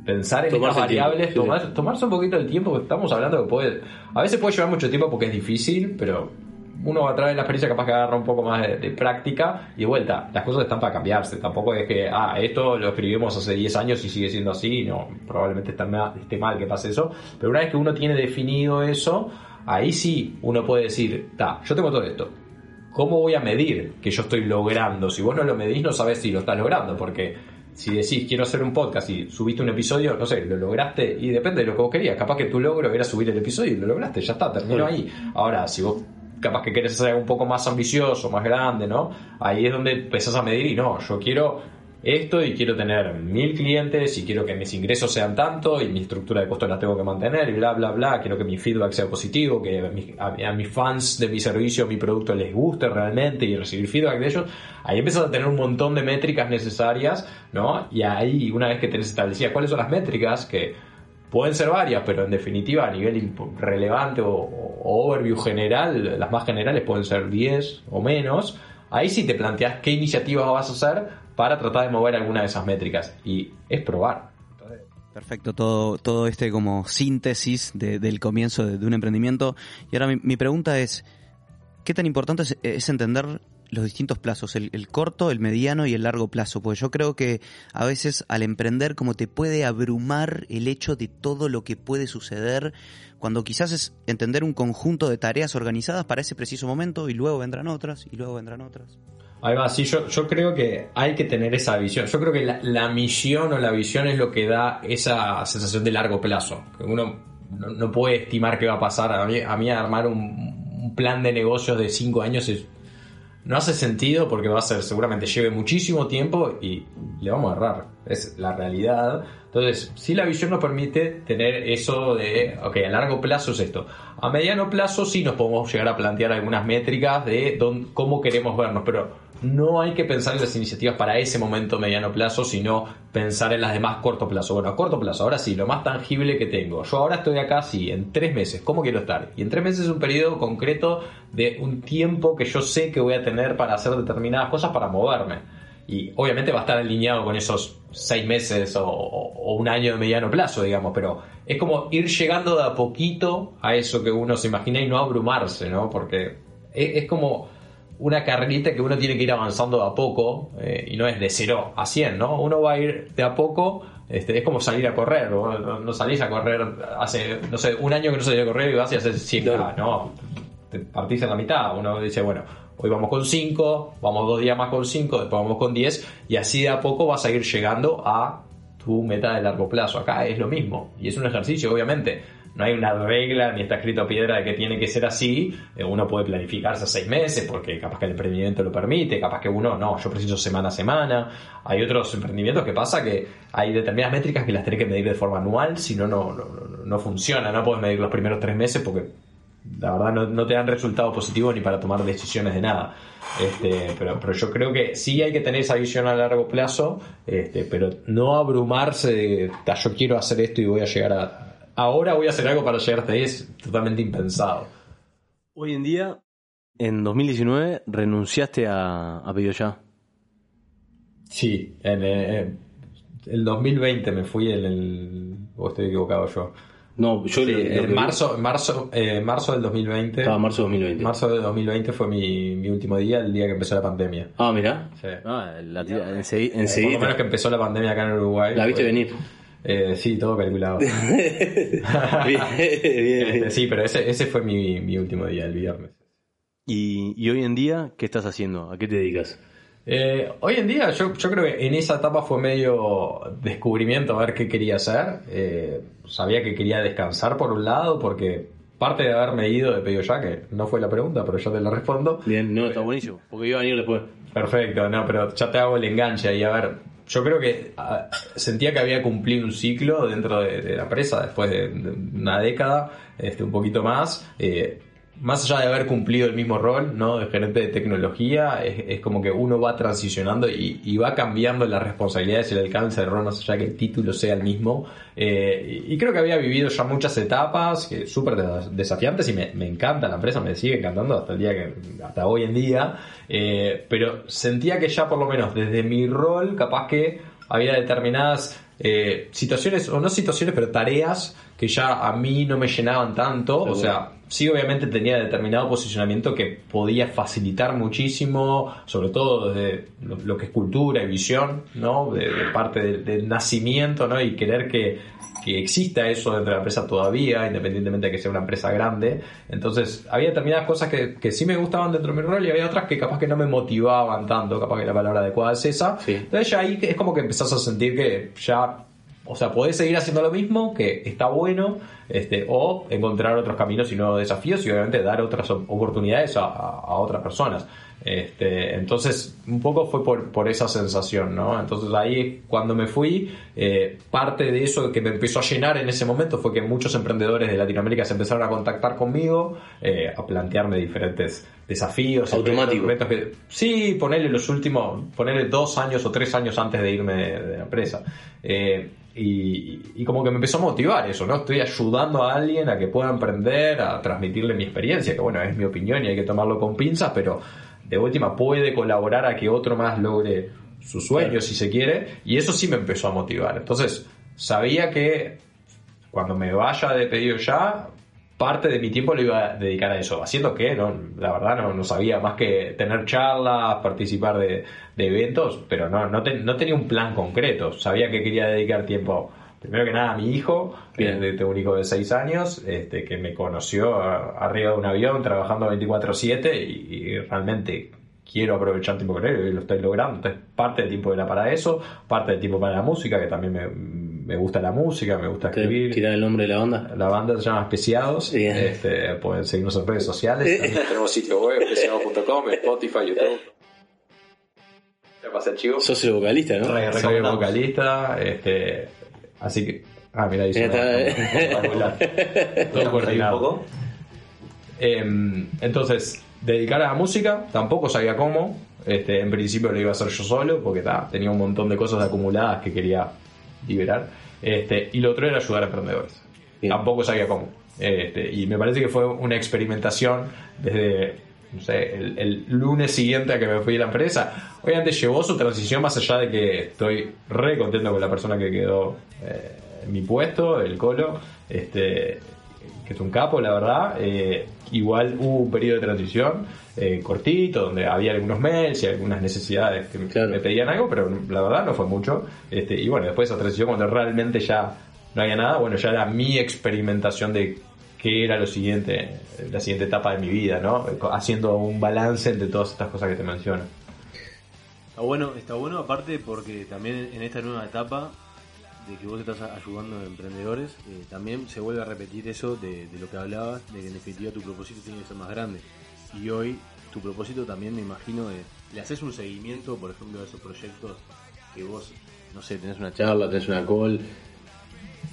pensar en Tomarse estas variables, sí. tomar- tomarse un poquito el tiempo, que estamos hablando que puede, a veces puede llevar mucho tiempo porque es difícil, pero uno a través de la experiencia capaz que agarra un poco más de, de práctica y de vuelta, las cosas están para cambiarse, tampoco es que, ah, esto lo escribimos hace 10 años y sigue siendo así, no, probablemente está ma- esté mal que pase eso, pero una vez que uno tiene definido eso, ahí sí uno puede decir, ta, yo tengo todo esto, ¿cómo voy a medir que yo estoy logrando? Si vos no lo medís, no sabes si lo estás logrando, porque si decís quiero hacer un podcast y subiste un episodio, no sé, lo lograste y depende de lo que vos querías. Capaz que tu logro era subir el episodio y lo lograste, ya está, terminó ahí. Ahora, si vos capaz que hacer algo un poco más ambicioso, más grande, ¿no? Ahí es donde empezás a medir y no, yo quiero esto y quiero tener mil clientes y quiero que mis ingresos sean tanto y mi estructura de costos la tengo que mantener y bla, bla, bla. Quiero que mi feedback sea positivo, que a, mis- a mis fans de mi servicio, mi producto les guste realmente y recibir feedback de ellos. Ahí empiezas a tener un montón de métricas necesarias, ¿no? Y ahí, una vez que tenés establecidas cuáles son las métricas, que pueden ser varias, pero en definitiva a nivel relevante o, overview general, las más generales pueden ser 10 o menos. Ahí sí te planteas qué iniciativas vas a hacer para tratar de mover alguna de esas métricas. Y es probar. Perfecto, todo, todo este como síntesis de- del comienzo de, un emprendimiento. Y ahora mi, pregunta es, ¿qué tan importante es entender los distintos plazos, el, corto, el mediano y el largo plazo? Porque yo creo que a veces al emprender como te puede abrumar el hecho de todo lo que puede suceder, cuando quizás es entender un conjunto de tareas organizadas para ese preciso momento y luego vendrán otras y luego vendrán otras. Ahí va, sí, yo, yo creo que hay que tener esa visión. Yo creo que la, la misión o la visión es lo que da esa sensación de largo plazo. Que uno no, puede estimar qué va a pasar. A mí, a mí armar un, un plan de negocios de cinco años es- no hace sentido porque va a ser, seguramente lleve muchísimo tiempo y le vamos a errar. Es la realidad. Entonces, si la visión nos permite tener eso de, ok, a largo plazo es esto. A mediano plazo sí nos podemos llegar a plantear algunas métricas de dónde- cómo queremos vernos, pero no hay que pensar en las iniciativas para ese momento mediano plazo, sino pensar en las de más corto plazo. Bueno, a corto plazo, ahora sí, lo más tangible que tengo. Yo ahora estoy acá, sí, en tres meses. ¿Cómo quiero estar? Y en tres meses es un periodo concreto de un tiempo que yo sé que voy a tener para hacer determinadas cosas para moverme. Y obviamente va a estar alineado con esos seis meses o, un año de mediano plazo, digamos, pero es como ir llegando de a poquito a eso que uno se imagina y no abrumarse, ¿no? Porque es, es como una carrerita que uno tiene que ir avanzando de a poco eh, y no es de 0 a 100, ¿no? Uno va a ir de a poco, este, es como salir a correr, ¿no? No, no salís a correr hace, no sé, un año que no salís a correr y vas y haces 100K, ¿no? Te partís en la mitad, uno dice, bueno, hoy vamos con 5, vamos dos días más con 5, después vamos con 10 y así de a poco vas a ir llegando a tu meta de largo plazo. Acá es lo mismo y es un ejercicio, obviamente. No hay una regla ni está escrito a piedra de que tiene que ser así. Eh, Uno puede planificarse a seis meses porque capaz que el emprendimiento lo permite, capaz que uno no, yo preciso semana a semana. Hay otros emprendimientos que pasa que hay determinadas métricas que las tenés que medir de forma anual, si no, no, no, no- no funciona. No puedes medir los primeros tres meses porque la verdad no, no te dan resultado positivo ni para tomar decisiones de nada. Este, pero, pero yo creo que sí hay que tener esa visión a largo plazo, este, pero no abrumarse de "Ta, yo quiero hacer esto y voy a llegar a. Ahora voy a hacer algo para llegar hasta ahí, es totalmente impensado. Hoy en día, en 2019, renunciaste a, a Pedido Ya. Sí, en eh, el 2020 me fui en el. O estoy equivocado yo. No, yo Sí, que en vi- marzo, marzo, eh, marzo del 2020. Estaba marzo 2020. Marzo del 2020 fue mi, mi último día, el día que empezó la pandemia. Ah, mira. Sí. Ah, la tira- ensegui- Eh, Por lo menos que empezó la pandemia acá en Uruguay. La viste Fue- venir. Eh, sí, todo calculado. bien, bien, bien. sí, pero ese, ese fue mi, mi último día, el viernes. Y, y hoy en día, ¿qué estás haciendo? ¿A qué te dedicas? Eh, hoy en día yo, yo creo que en esa etapa fue medio descubrimiento a ver qué quería hacer. Eh, sabía que quería descansar por un lado porque parte de haberme ido de pedido ya, que no fue la pregunta, pero yo te la respondo. Bien, no, está buenísimo. Porque iba a venir después. Perfecto, no, pero ya te hago el enganche ahí. A ver, yo creo que ah, sentía que había cumplido un ciclo dentro de, de la empresa después de, de una década, este, un poquito más. Eh, más allá de haber cumplido el mismo rol, ¿no? De gerente de tecnología, es, es como que uno va transicionando y, y va cambiando las responsabilidades y el alcance del rol, más allá que el título sea el mismo. Eh, y, creo que había vivido ya muchas etapas que súper des- desafiantes y me, me encanta la empresa, me sigue encantando hasta el día que, hasta hoy en día. Eh, pero sentía que ya por lo menos desde mi rol, capaz que había determinadas eh, situaciones, o no situaciones, pero tareas que ya a mí no me llenaban tanto. O sea, sí obviamente tenía determinado posicionamiento que podía facilitar muchísimo, sobre todo desde lo, lo que es cultura y visión, ¿no? De, de parte del, del nacimiento, ¿no? Y querer que, que exista eso dentro de la empresa todavía, independientemente de que sea una empresa grande. Entonces, había determinadas cosas que, que sí me gustaban dentro de mi rol y había otras que capaz que no me motivaban tanto, capaz que la palabra adecuada es esa. Sí. Entonces ya ahí es como que empezás a sentir que ya o sea, podés seguir haciendo lo mismo, que está bueno, este, o encontrar otros caminos y nuevos desafíos y obviamente dar otras op- oportunidades a, otras personas. Este, entonces, un poco fue por, por esa sensación, ¿no? Entonces ahí cuando me fui, eh, parte de eso que me empezó a llenar en ese momento fue que muchos emprendedores de Latinoamérica se empezaron a contactar conmigo, eh, a plantearme diferentes desafíos. Automático. que- sí, ponerle los últimos, ponerle dos años o tres años antes de irme de, de la empresa. Eh, y, y como que me empezó a motivar eso, ¿no? Estoy ayudando a alguien a que pueda emprender, a transmitirle mi experiencia, que bueno, es mi opinión y hay que tomarlo con pinzas, pero de última puede colaborar a que otro más logre sus sueños, si se quiere, y eso sí me empezó a motivar. Entonces, sabía que cuando me vaya de pedido ya, parte de mi tiempo lo iba a dedicar a eso. Haciendo que, no, la verdad, no, no sabía más que tener charlas, participar de, de eventos, pero no, no, no tenía un plan concreto. Sabía que quería dedicar tiempo, primero que nada, a mi hijo, que tengo un hijo de 6 años, este, que me conoció arriba de un avión trabajando 24-7 y, y realmente quiero aprovechar tiempo con él y lo estoy logrando. Entonces, parte del tiempo era para eso, parte del tiempo para la música, que también me, me gusta la música, me gusta escribir. ¿Tirar el nombre de la banda? La banda se llama Especiados. Bien. Este, pueden seguirnos en redes sociales. Tenemos sitio web, especiados.com, Spotify, YouTube. ¿Qué pasa, chicos? Sos el vocalista, ¿no? Re- Soy vocalista. Este, así que. Ah, mira, ahí Ya. Todo un poco. Em, entonces, dedicar a la música, tampoco sabía cómo. Este, en principio lo iba a hacer yo solo, porque ta, tenía un montón de cosas acumuladas que quería liberar. Este, y lo otro era ayudar a emprendedores. Bien. Tampoco sabía cómo. Este, y me parece que fue una experimentación desde no sé, el, el lunes siguiente a que me fui de la empresa. Obviamente llevó su transición más allá de que estoy re contento con la persona que quedó eh, en mi puesto, el Colo. Este, que es un capo, la verdad. Eh, igual hubo un periodo de transición eh, cortito, donde había algunos mails y algunas necesidades que me- Claro. me pedían algo, pero la verdad no fue mucho. Este, y bueno, después de esa transición, cuando realmente ya no había nada, bueno, ya era mi experimentación de qué era lo siguiente, la siguiente etapa de mi vida, ¿no? Haciendo un balance entre todas estas cosas que te menciono. Está bueno, está bueno aparte porque también en esta nueva etapa de que vos estás ayudando a emprendedores, eh, también se vuelve a repetir eso de, de lo que hablabas, de que en definitiva tu propósito tiene que ser más grande. Y hoy tu propósito también me imagino de, le haces un seguimiento, por ejemplo, a esos proyectos que vos, no sé, tenés una charla, tenés una call,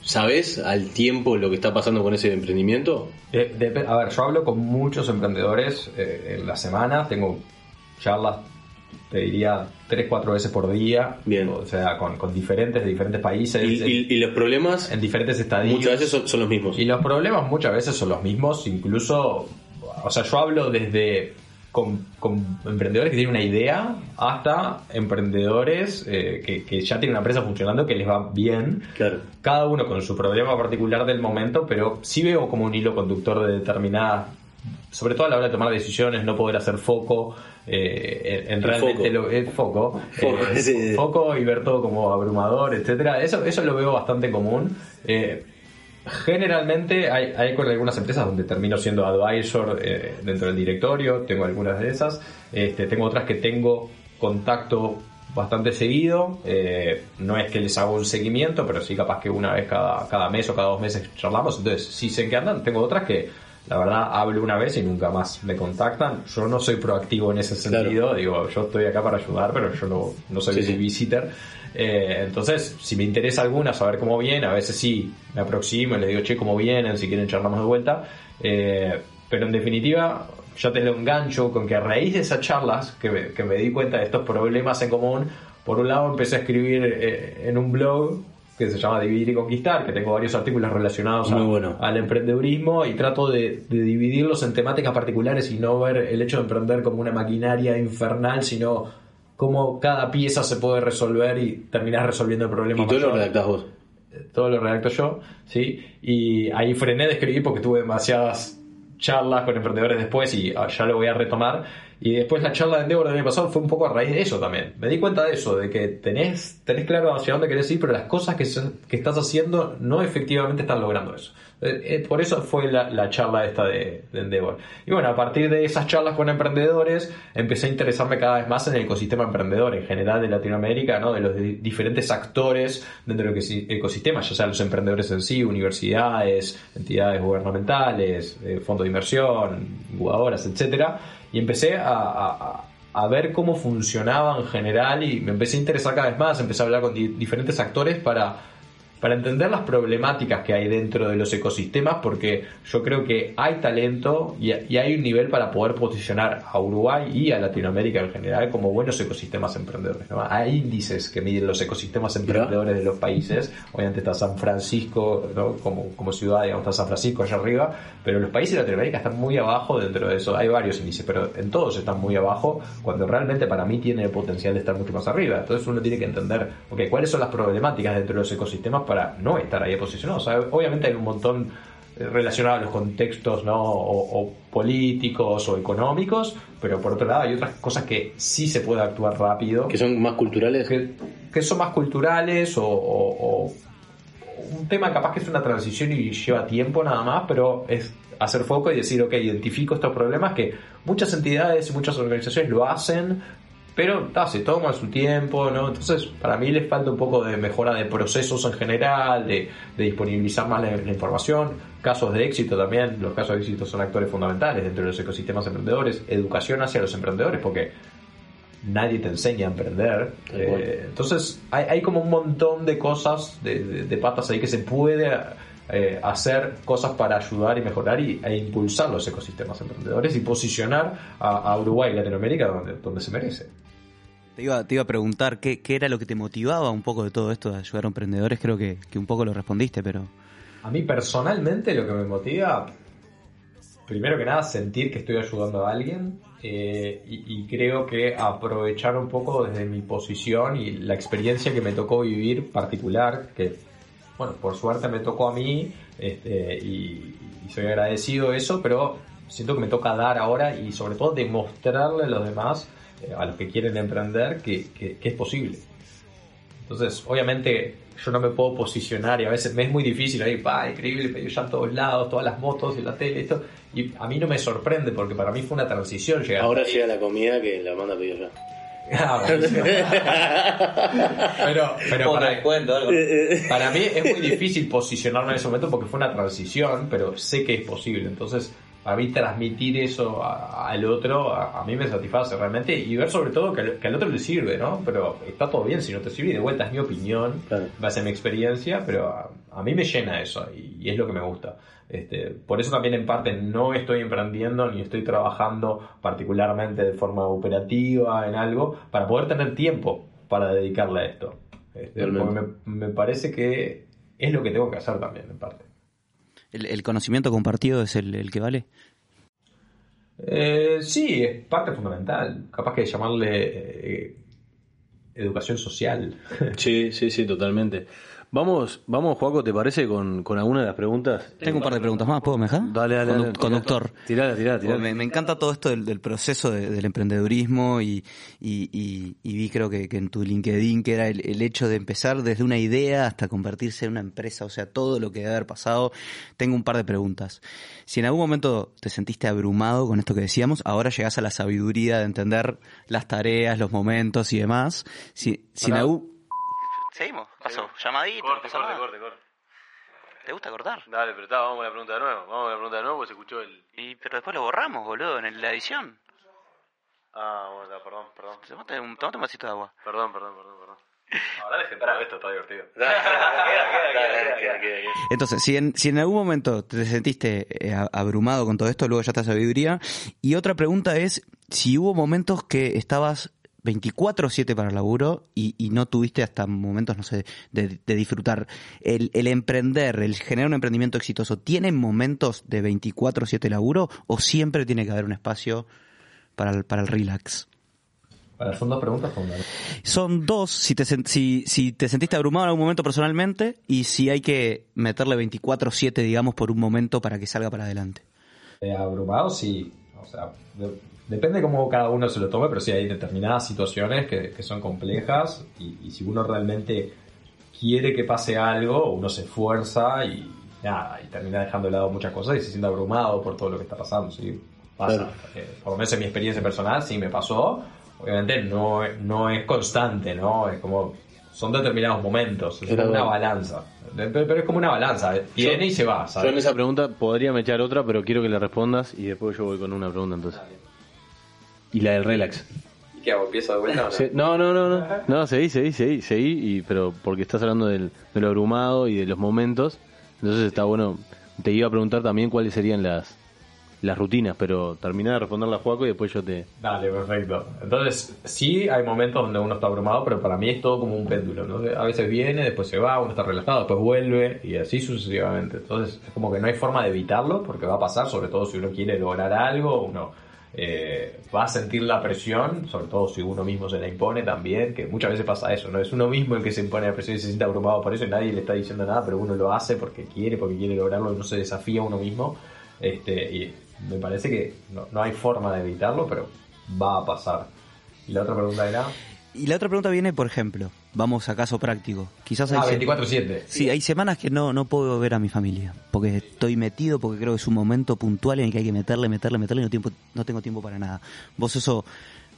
¿sabés al tiempo lo que está pasando con ese emprendimiento? Eh, a ver, yo hablo con muchos emprendedores eh, en la semana, tengo charlas, te diría, 3, 4 veces por día, Bien. o sea, con, con diferentes, de diferentes países, Y, y- y los problemas en diferentes estadios. muchas veces son, son los mismos. Y los problemas muchas veces son los mismos, incluso, o sea, yo hablo desde con, con emprendedores que tienen una idea hasta emprendedores eh, que, que ya tienen una empresa funcionando que les va bien. Claro. Cada uno con su problema particular del momento, pero sí veo como un hilo conductor de determinadas, sobre todo a la hora de tomar decisiones, no poder hacer foco eh, en, realmente foco. lo el foco, Foco, eh, sí. foco y ver todo como abrumador, etcétera. Eso, eso lo veo bastante común. Eh, generalmente hay, hay con algunas empresas donde termino siendo advisor eh, dentro del directorio, tengo algunas de esas, este, tengo otras que tengo contacto bastante seguido, eh, no es que les hago un seguimiento, pero sí capaz que una vez cada, cada mes o cada dos meses charlamos, entonces sí sé en qué andan, tengo otras que la verdad hablo una vez y nunca más me contactan, yo no soy proactivo en ese Claro. sentido, digo, yo estoy acá para ayudar, pero yo no, no soy Sí, sí. visitor. Eh, entonces, si me interesa alguna, saber cómo viene, a veces sí me aproximo y les digo, che, cómo vienen, si quieren charlamos de vuelta. Eh, pero en definitiva, ya te lo engancho con que a raíz de esas charlas, que me, que me di cuenta de estos problemas en común, por un lado empecé a escribir eh, en un blog que se llama Dividir y Conquistar, que tengo varios artículos relacionados a- Muy bueno. al emprendedurismo y trato de, de dividirlos en temáticas particulares y no ver el hecho de emprender como una maquinaria infernal, sino cómo cada pieza se puede resolver y terminar resolviendo el problema. Y todo lo redactás vos. Todo lo redacto yo, ¿sí? Y ahí frené de escribir porque tuve demasiadas charlas con emprendedores después y ah, ya lo voy a retomar. Y después la charla de Endeavor del año pasado fue un poco a raíz de eso también. Me di cuenta de eso, de que tenés, tenés claro hacia dónde querés ir, pero las cosas que, que estás haciendo no efectivamente están logrando eso. Eh, eh, por eso fue la, la charla esta de, de Endeavor. Y bueno, a partir de esas charlas con emprendedores, empecé a interesarme cada vez más en el ecosistema emprendedor en general de Latinoamérica, ¿no? de los di- diferentes actores dentro del ecosi- ecosistema, ya sean los emprendedores en sí, universidades, entidades gubernamentales, eh, fondos de inversión, incubadoras, etcétera. Y empecé a, a- a ver cómo funcionaba en general y me empecé a interesar cada vez más, empecé a hablar con di- diferentes actores para, para entender las problemáticas que hay dentro de los ecosistemas, porque yo creo que hay talento y, y hay un nivel para poder posicionar a Uruguay y a Latinoamérica en general como buenos ecosistemas emprendedores. ¿no? Hay índices que miden los ecosistemas emprendedores de los países. Obviamente está San Francisco ¿no? como, como ciudad, digamos, está San Francisco allá arriba, pero los países de Latinoamérica están muy abajo dentro de eso. Hay varios índices, pero en todos están muy abajo, cuando realmente para mí tiene el potencial de estar mucho más arriba. Entonces uno tiene que entender, ok, cuáles son las problemáticas dentro de los ecosistemas para no estar ahí posicionados. O sea, obviamente hay un montón eh, relacionado a los contextos ¿no? o, o políticos o económicos, pero por otro lado hay otras cosas que sí se puede actuar rápido Que son más culturales. que, que son más culturales o, o- o un tema capaz que es una transición y lleva tiempo nada más, pero es hacer foco y decir, ok, identifico estos problemas que muchas entidades y muchas organizaciones lo hacen, pero ta, se toman su tiempo, ¿no? Entonces, para mí les falta un poco de mejora de procesos en general, de, de disponibilizar más la, la información, casos de éxito también, los casos de éxito son actores fundamentales dentro de los ecosistemas emprendedores, educación hacia los emprendedores, porque nadie te enseña a emprender. Eh, entonces hay, hay como un montón de cosas, de, de- de patas ahí que se puede eh, hacer cosas para ayudar y mejorar y, e impulsar los ecosistemas emprendedores y posicionar a, a Uruguay y Latinoamérica donde, donde se merece. Te iba, a preguntar qué, era lo que te motivaba un poco de todo esto de ayudar a emprendedores. Creo que, un poco lo respondiste, pero A mí personalmente lo que me motiva, primero que nada, sentir que estoy ayudando a alguien eh, y, y creo que aprovechar un poco desde mi posición y la experiencia que me tocó vivir particular, que bueno, por suerte me tocó a mí este, y, y soy agradecido de eso, pero siento que me toca dar ahora y sobre todo demostrarle a los demás, eh, a los que quieren emprender, que, que- que es posible. Entonces, obviamente, yo no me puedo posicionar y a veces me es muy difícil ahí, pa, increíble, pero ya en todos lados, todas las motos y la tele, esto. Y a mí no me sorprende porque para mí fue una transición llegar. Ahora llega la comida que la manda a pedir ya. Ah, pero, pero para, para mí es muy difícil posicionarme en ese momento porque fue una transición, pero sé que es posible. Entonces, para mí transmitir eso a- al otro, a, a mí me satisface realmente y ver sobre todo que, que al otro le sirve, ¿no? Pero está todo bien si no te sirve y de vuelta es mi opinión, Claro. base a mi experiencia, pero a, a mí me llena eso y, y es lo que me gusta. Este, por eso también en parte no estoy emprendiendo ni estoy trabajando particularmente de forma operativa en algo para poder tener tiempo para dedicarle a esto. Este, porque me, me parece que es lo que tengo que hacer también en parte. El, el conocimiento compartido es el, el que vale. Eh, sí, es parte fundamental. Capaz que llamarle eh, educación social. Sí, sí, sí, totalmente. Vamos, vamos, Juaco, ¿te parece con, con alguna de las preguntas? Tengo un par de preguntas más, ¿puedo, me dejar? Dale, dale, Condu- dale. Conductor. Tirala, tirala, tirala. Me, me encanta todo esto del, del proceso de- del emprendedurismo y, y- y- y vi creo que, que en tu LinkedIn que era el, el hecho de empezar desde una idea hasta convertirse en una empresa, o sea, todo lo que debe haber pasado. Tengo un par de preguntas. Si en algún momento te sentiste abrumado con esto que decíamos, ahora llegás a la sabiduría de entender las tareas, los momentos y demás. Si, si en algún... Seguimos, pasó, llamadito, corte, corte. ¿Te gusta cortar? Dale, pero está, vamos con la pregunta de nuevo. Vamos con la pregunta de nuevo porque se escuchó el... Y, pero después lo borramos, boludo, en la edición. Ah, bueno, perdón, perdón. Tomate un, tomate un vasito de agua. Perdón, perdón, perdón, perdón. Ahora dejen esto, está divertido. Entonces, si en, si en algún momento te sentiste eh, a- abrumado con todo esto, luego ya está sabiduría. Y otra pregunta es si hubo momentos que estabas 24/7 para el laburo y, y no tuviste hasta momentos, no sé, de, de disfrutar. El, el emprender, el generar un emprendimiento exitoso, ¿tiene momentos de 24/7 laburo o siempre tiene que haber un espacio para el, para el relax? Para, son dos preguntas. Son dos, si te, si, si te sentiste abrumado en algún momento personalmente y si hay que meterle 24/7, digamos, por un momento para que salga para adelante. Eh, abrumado, sí. O sea, de- depende cómo cada uno se lo tome, pero sí hay determinadas situaciones que, que son complejas y, y si uno realmente quiere que pase algo, uno se esfuerza y nada, y termina dejando de lado muchas cosas y se siente abrumado por todo lo que está pasando, sí. Pasa. Claro. Eh, por lo menos en mi experiencia personal, sí me pasó. Obviamente no, no es constante, ¿no? Es como, son determinados momentos, es una balanza. Pero, es como una balanza, eh, viene y se va, Yo ¿sabes? en esa pregunta podría me echar otra, pero quiero que le respondas y después yo voy con una pregunta entonces. Y la del relax. ¿Qué hago? ¿Empiezo de vuelta o no? No, no, no, no. No, seguí, seguí, seguí, seguí, y, pero porque estás hablando del, de lo abrumado y de los momentos. Entonces está bueno. Te iba a preguntar también cuáles serían las, las rutinas, pero terminá de responderla a Juaco y después yo te. Dale, perfecto. Entonces, sí hay momentos donde uno está abrumado, pero para mí es todo como un péndulo, ¿no? A veces viene, después se va, uno está relajado, después vuelve y así sucesivamente. Entonces, es como que no hay forma de evitarlo porque va a pasar, sobre todo si uno quiere lograr algo, uno eh, va a sentir la presión, sobre todo si uno mismo se la impone también, que muchas veces pasa eso, ¿no? Es uno mismo el que se impone la presión y se siente abrumado por eso y nadie le está diciendo nada, pero uno lo hace porque quiere, porque quiere lograrlo, no se desafía a uno mismo. Este, y me parece que no, no hay forma de evitarlo, pero va a pasar. Y la otra pregunta era... Y la otra pregunta viene, por ejemplo, vamos a caso práctico. Quizás hay Ah, se- 24-7. Sí, hay semanas que no, no puedo ver a mi familia, porque estoy metido, porque creo que es un momento puntual en el que hay que meterle, meterle, meterle y no, tiempo, no tengo tiempo para nada. ¿Vos eso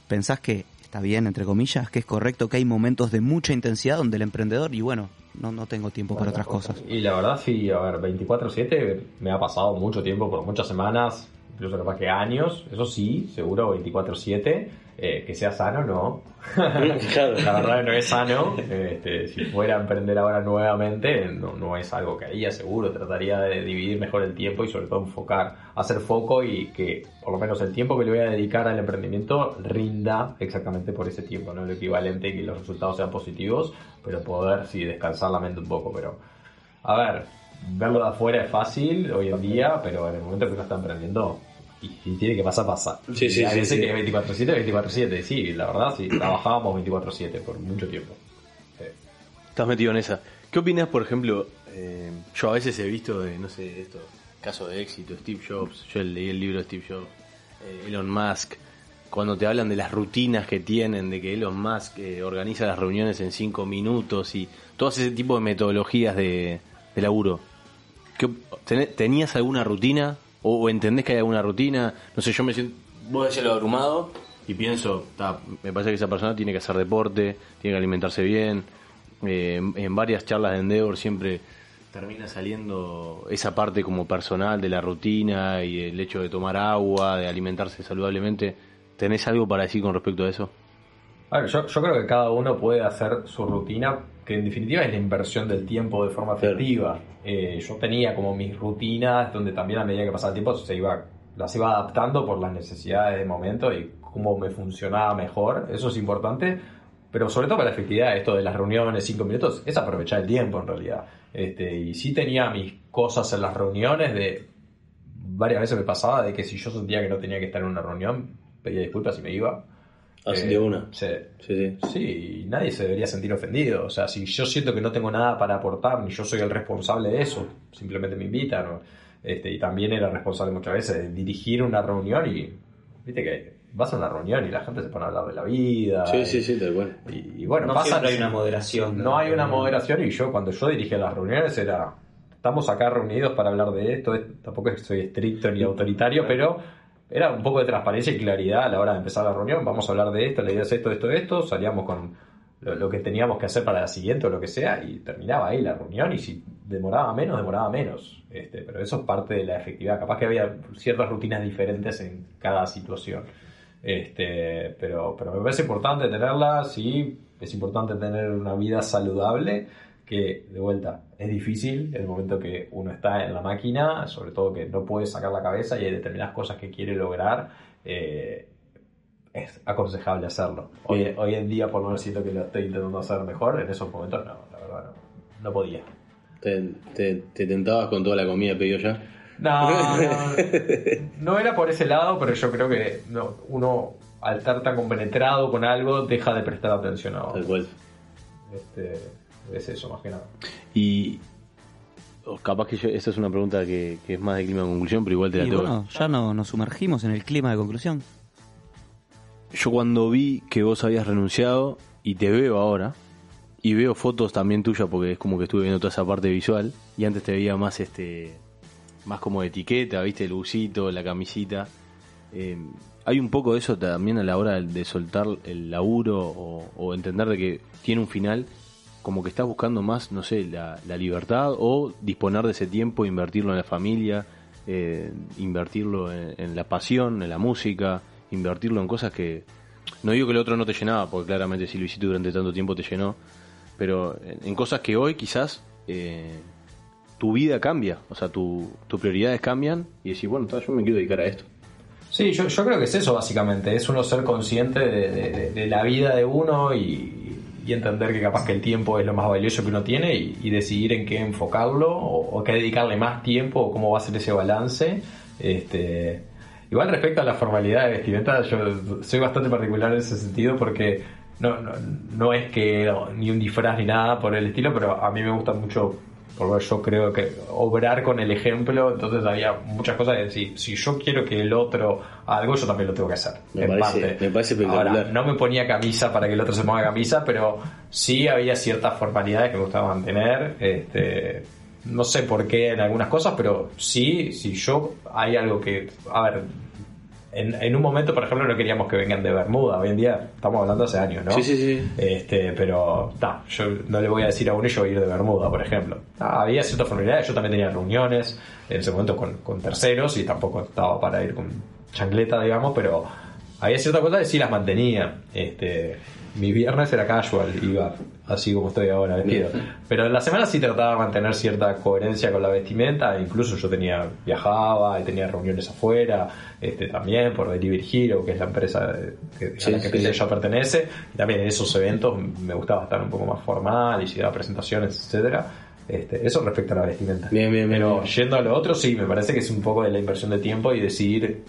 pensás que está bien, entre comillas, que es correcto, que hay momentos de mucha intensidad donde el emprendedor, y bueno, no, no tengo tiempo para otras cosas? Y la verdad sí, a ver, 24-7 me ha pasado mucho tiempo, por muchas semanas, incluso capaz que años, eso sí, seguro 24-7, eh, que sea sano, no. La verdad no es sano, este, si fuera a emprender ahora nuevamente, no, no es algo que haría, seguro, trataría de dividir mejor el tiempo y sobre todo enfocar, hacer foco y que por lo menos el tiempo que le voy a dedicar al emprendimiento rinda exactamente por ese tiempo, no el equivalente y que los resultados sean positivos, pero poder sí descansar la mente un poco, pero a ver, verlo de afuera es fácil hoy en día, pero en el momento que uno está emprendiendo, y si tiene que pasar, pasa. Sí, sí, Y hay sí, veces sí. que es 24-7, 24-7, sí, la verdad, sí, trabajábamos 24-7 por mucho tiempo. Sí. Estás metido en esa. ¿Qué opinas, por ejemplo? eh, yo a veces he visto, de, no sé, esto, caso de éxito, Steve Jobs. Yo leí el libro de Steve Jobs, eh, Elon Musk. Cuando te hablan de las rutinas que tienen, de que Elon Musk eh, organiza las reuniones en cinco minutos y todo ese tipo de metodologías de, de laburo. ¿Qué tené- ¿Tenías alguna rutina? O, o entendés que hay alguna rutina? No sé, yo me siento. Vos decís lo abrumado y pienso, me parece que esa persona tiene que hacer deporte, tiene que alimentarse bien. Eh, en, varias charlas de Endeavor siempre termina saliendo esa parte como personal de la rutina y el hecho de tomar agua, de alimentarse saludablemente. ¿Tenés algo para decir con respecto a eso? Yo creo que cada uno puede hacer su rutina, que en definitiva es la inversión del tiempo de forma Claro. efectiva. Eh, yo tenía como mis rutinas, donde también a medida que pasaba el tiempo se iba, las iba adaptando por las necesidades del momento y cómo me funcionaba mejor. Eso es importante. Pero sobre todo para la efectividad, esto de las reuniones, cinco minutos, es aprovechar el tiempo en realidad. Este, y sí tenía mis cosas en las reuniones de varias veces me pasaba de que si yo sentía que no tenía que estar en una reunión, pedía disculpas y me iba. Así Eh, de una. Sí, Sí, sí. Sí, nadie se debería sentir ofendido. O sea, si yo siento que no tengo nada para aportar, ni yo soy el responsable de eso, simplemente me invitan. ¿no? Este, y también era responsable muchas veces de dirigir una reunión y, viste que vas a una reunión y la gente se pone a hablar de la vida. Sí, y, sí, sí, tal cual. Y, y bueno, No pasa- siempre hay una moderación. No hay una moderación y yo cuando yo dirigía las reuniones era, estamos acá reunidos para hablar de esto, es- tampoco es que soy estricto ni autoritario, pero era un poco de transparencia y claridad a la hora de empezar la reunión, vamos a hablar de esto, la idea es esto, esto, esto, salíamos con lo, lo que teníamos que hacer para la siguiente o lo que sea y terminaba ahí la reunión y si demoraba menos, demoraba menos. Este, pero eso es parte de la efectividad, capaz que había ciertas rutinas diferentes en cada situación. Este, pero, pero me parece importante tenerla, sí, es importante tener una vida saludable, que de vuelta es difícil el momento que uno está en la máquina, sobre todo que no puede sacar la cabeza y hay determinadas cosas que quiere lograr, eh, es aconsejable hacerlo. Hoy, hoy en día por lo menos siento que lo estoy intentando hacer mejor, en esos momentos no, la verdad no, no podía. ¿Te, te, te tentabas con toda la comida pedido ya? No, no, no era por ese lado, pero yo creo que no, uno al estar tan compenetrado con algo deja de prestar atención a Tal otro. cual. Este, es eso más que nada. Y o capaz que yo, esta es una pregunta que, que es más de clima de conclusión, pero igual te la Y tengo. bueno, ya no, nos sumergimos en el clima de conclusión. Yo cuando vi que vos habías renunciado y te veo ahora y veo fotos también tuyas porque es como que estuve viendo toda esa parte visual y antes te veía más este más como de etiqueta, viste el busito, la camisita. Eh, hay un poco de eso también a la hora de soltar el laburo o, o entender de que tiene un final, como que estás buscando más, no sé, la, la libertad o disponer de ese tiempo, invertirlo en la familia, eh, invertirlo en, la pasión, en la música, invertirlo en cosas que, no digo que el otro no te llenaba, porque claramente si lo hiciste durante tanto tiempo te llenó, pero en, cosas que hoy quizás eh, tu vida cambia, o sea, tu, prioridades cambian y decís, bueno, yo me quiero dedicar a esto. Sí, yo, creo que es eso básicamente, es uno ser consciente de la vida de uno y, y entender que capaz que el tiempo es lo más valioso que uno tiene y, decidir en qué enfocarlo o, o qué dedicarle más tiempo o cómo va a ser ese balance. Este, igual respecto a la formalidad de vestimenta, yo soy bastante particular en ese sentido porque no, no, no es que ni un disfraz ni nada por el estilo, pero a mí me gusta mucho porque yo creo que obrar con el ejemplo, entonces había muchas cosas de decir, si yo quiero que el otro algo, yo también lo tengo que hacer. Me parece- parte. me parece espectacular. Ahora, no me ponía camisa para que el otro se ponga camisa, pero sí había ciertas formalidades que me gustaba mantener. Este, no sé por qué en algunas cosas, pero sí, si yo hay algo que, a ver, en, en un momento, por ejemplo, no queríamos que vengan de Bermuda. Hoy en día estamos hablando hace años, ¿no? Sí, sí, sí. Este, pero ta, yo no le voy a decir a uno yo voy a ir de Bermuda, por ejemplo. Ah, había ciertas formalidades, yo también tenía reuniones en ese momento con, con terceros y tampoco estaba para ir con chancleta, digamos, pero había ciertas cosas que sí las mantenía. Este, mi viernes era casual, iba así como estoy ahora vestido. Pero en la semana sí trataba de mantener cierta coherencia con la vestimenta, incluso yo tenía, viajaba y tenía reuniones afuera, este, también por Delivery Hero, que es la empresa de- que, Sí, a la que sí, sí. ya pertenece, y también en esos eventos me gustaba estar un poco más formal y daba presentaciones, etcétera. Este, eso respecto a la vestimenta. Bien, bien, bien, Pero yendo a lo otro, sí, me parece que es un poco de la inversión de tiempo y decidir,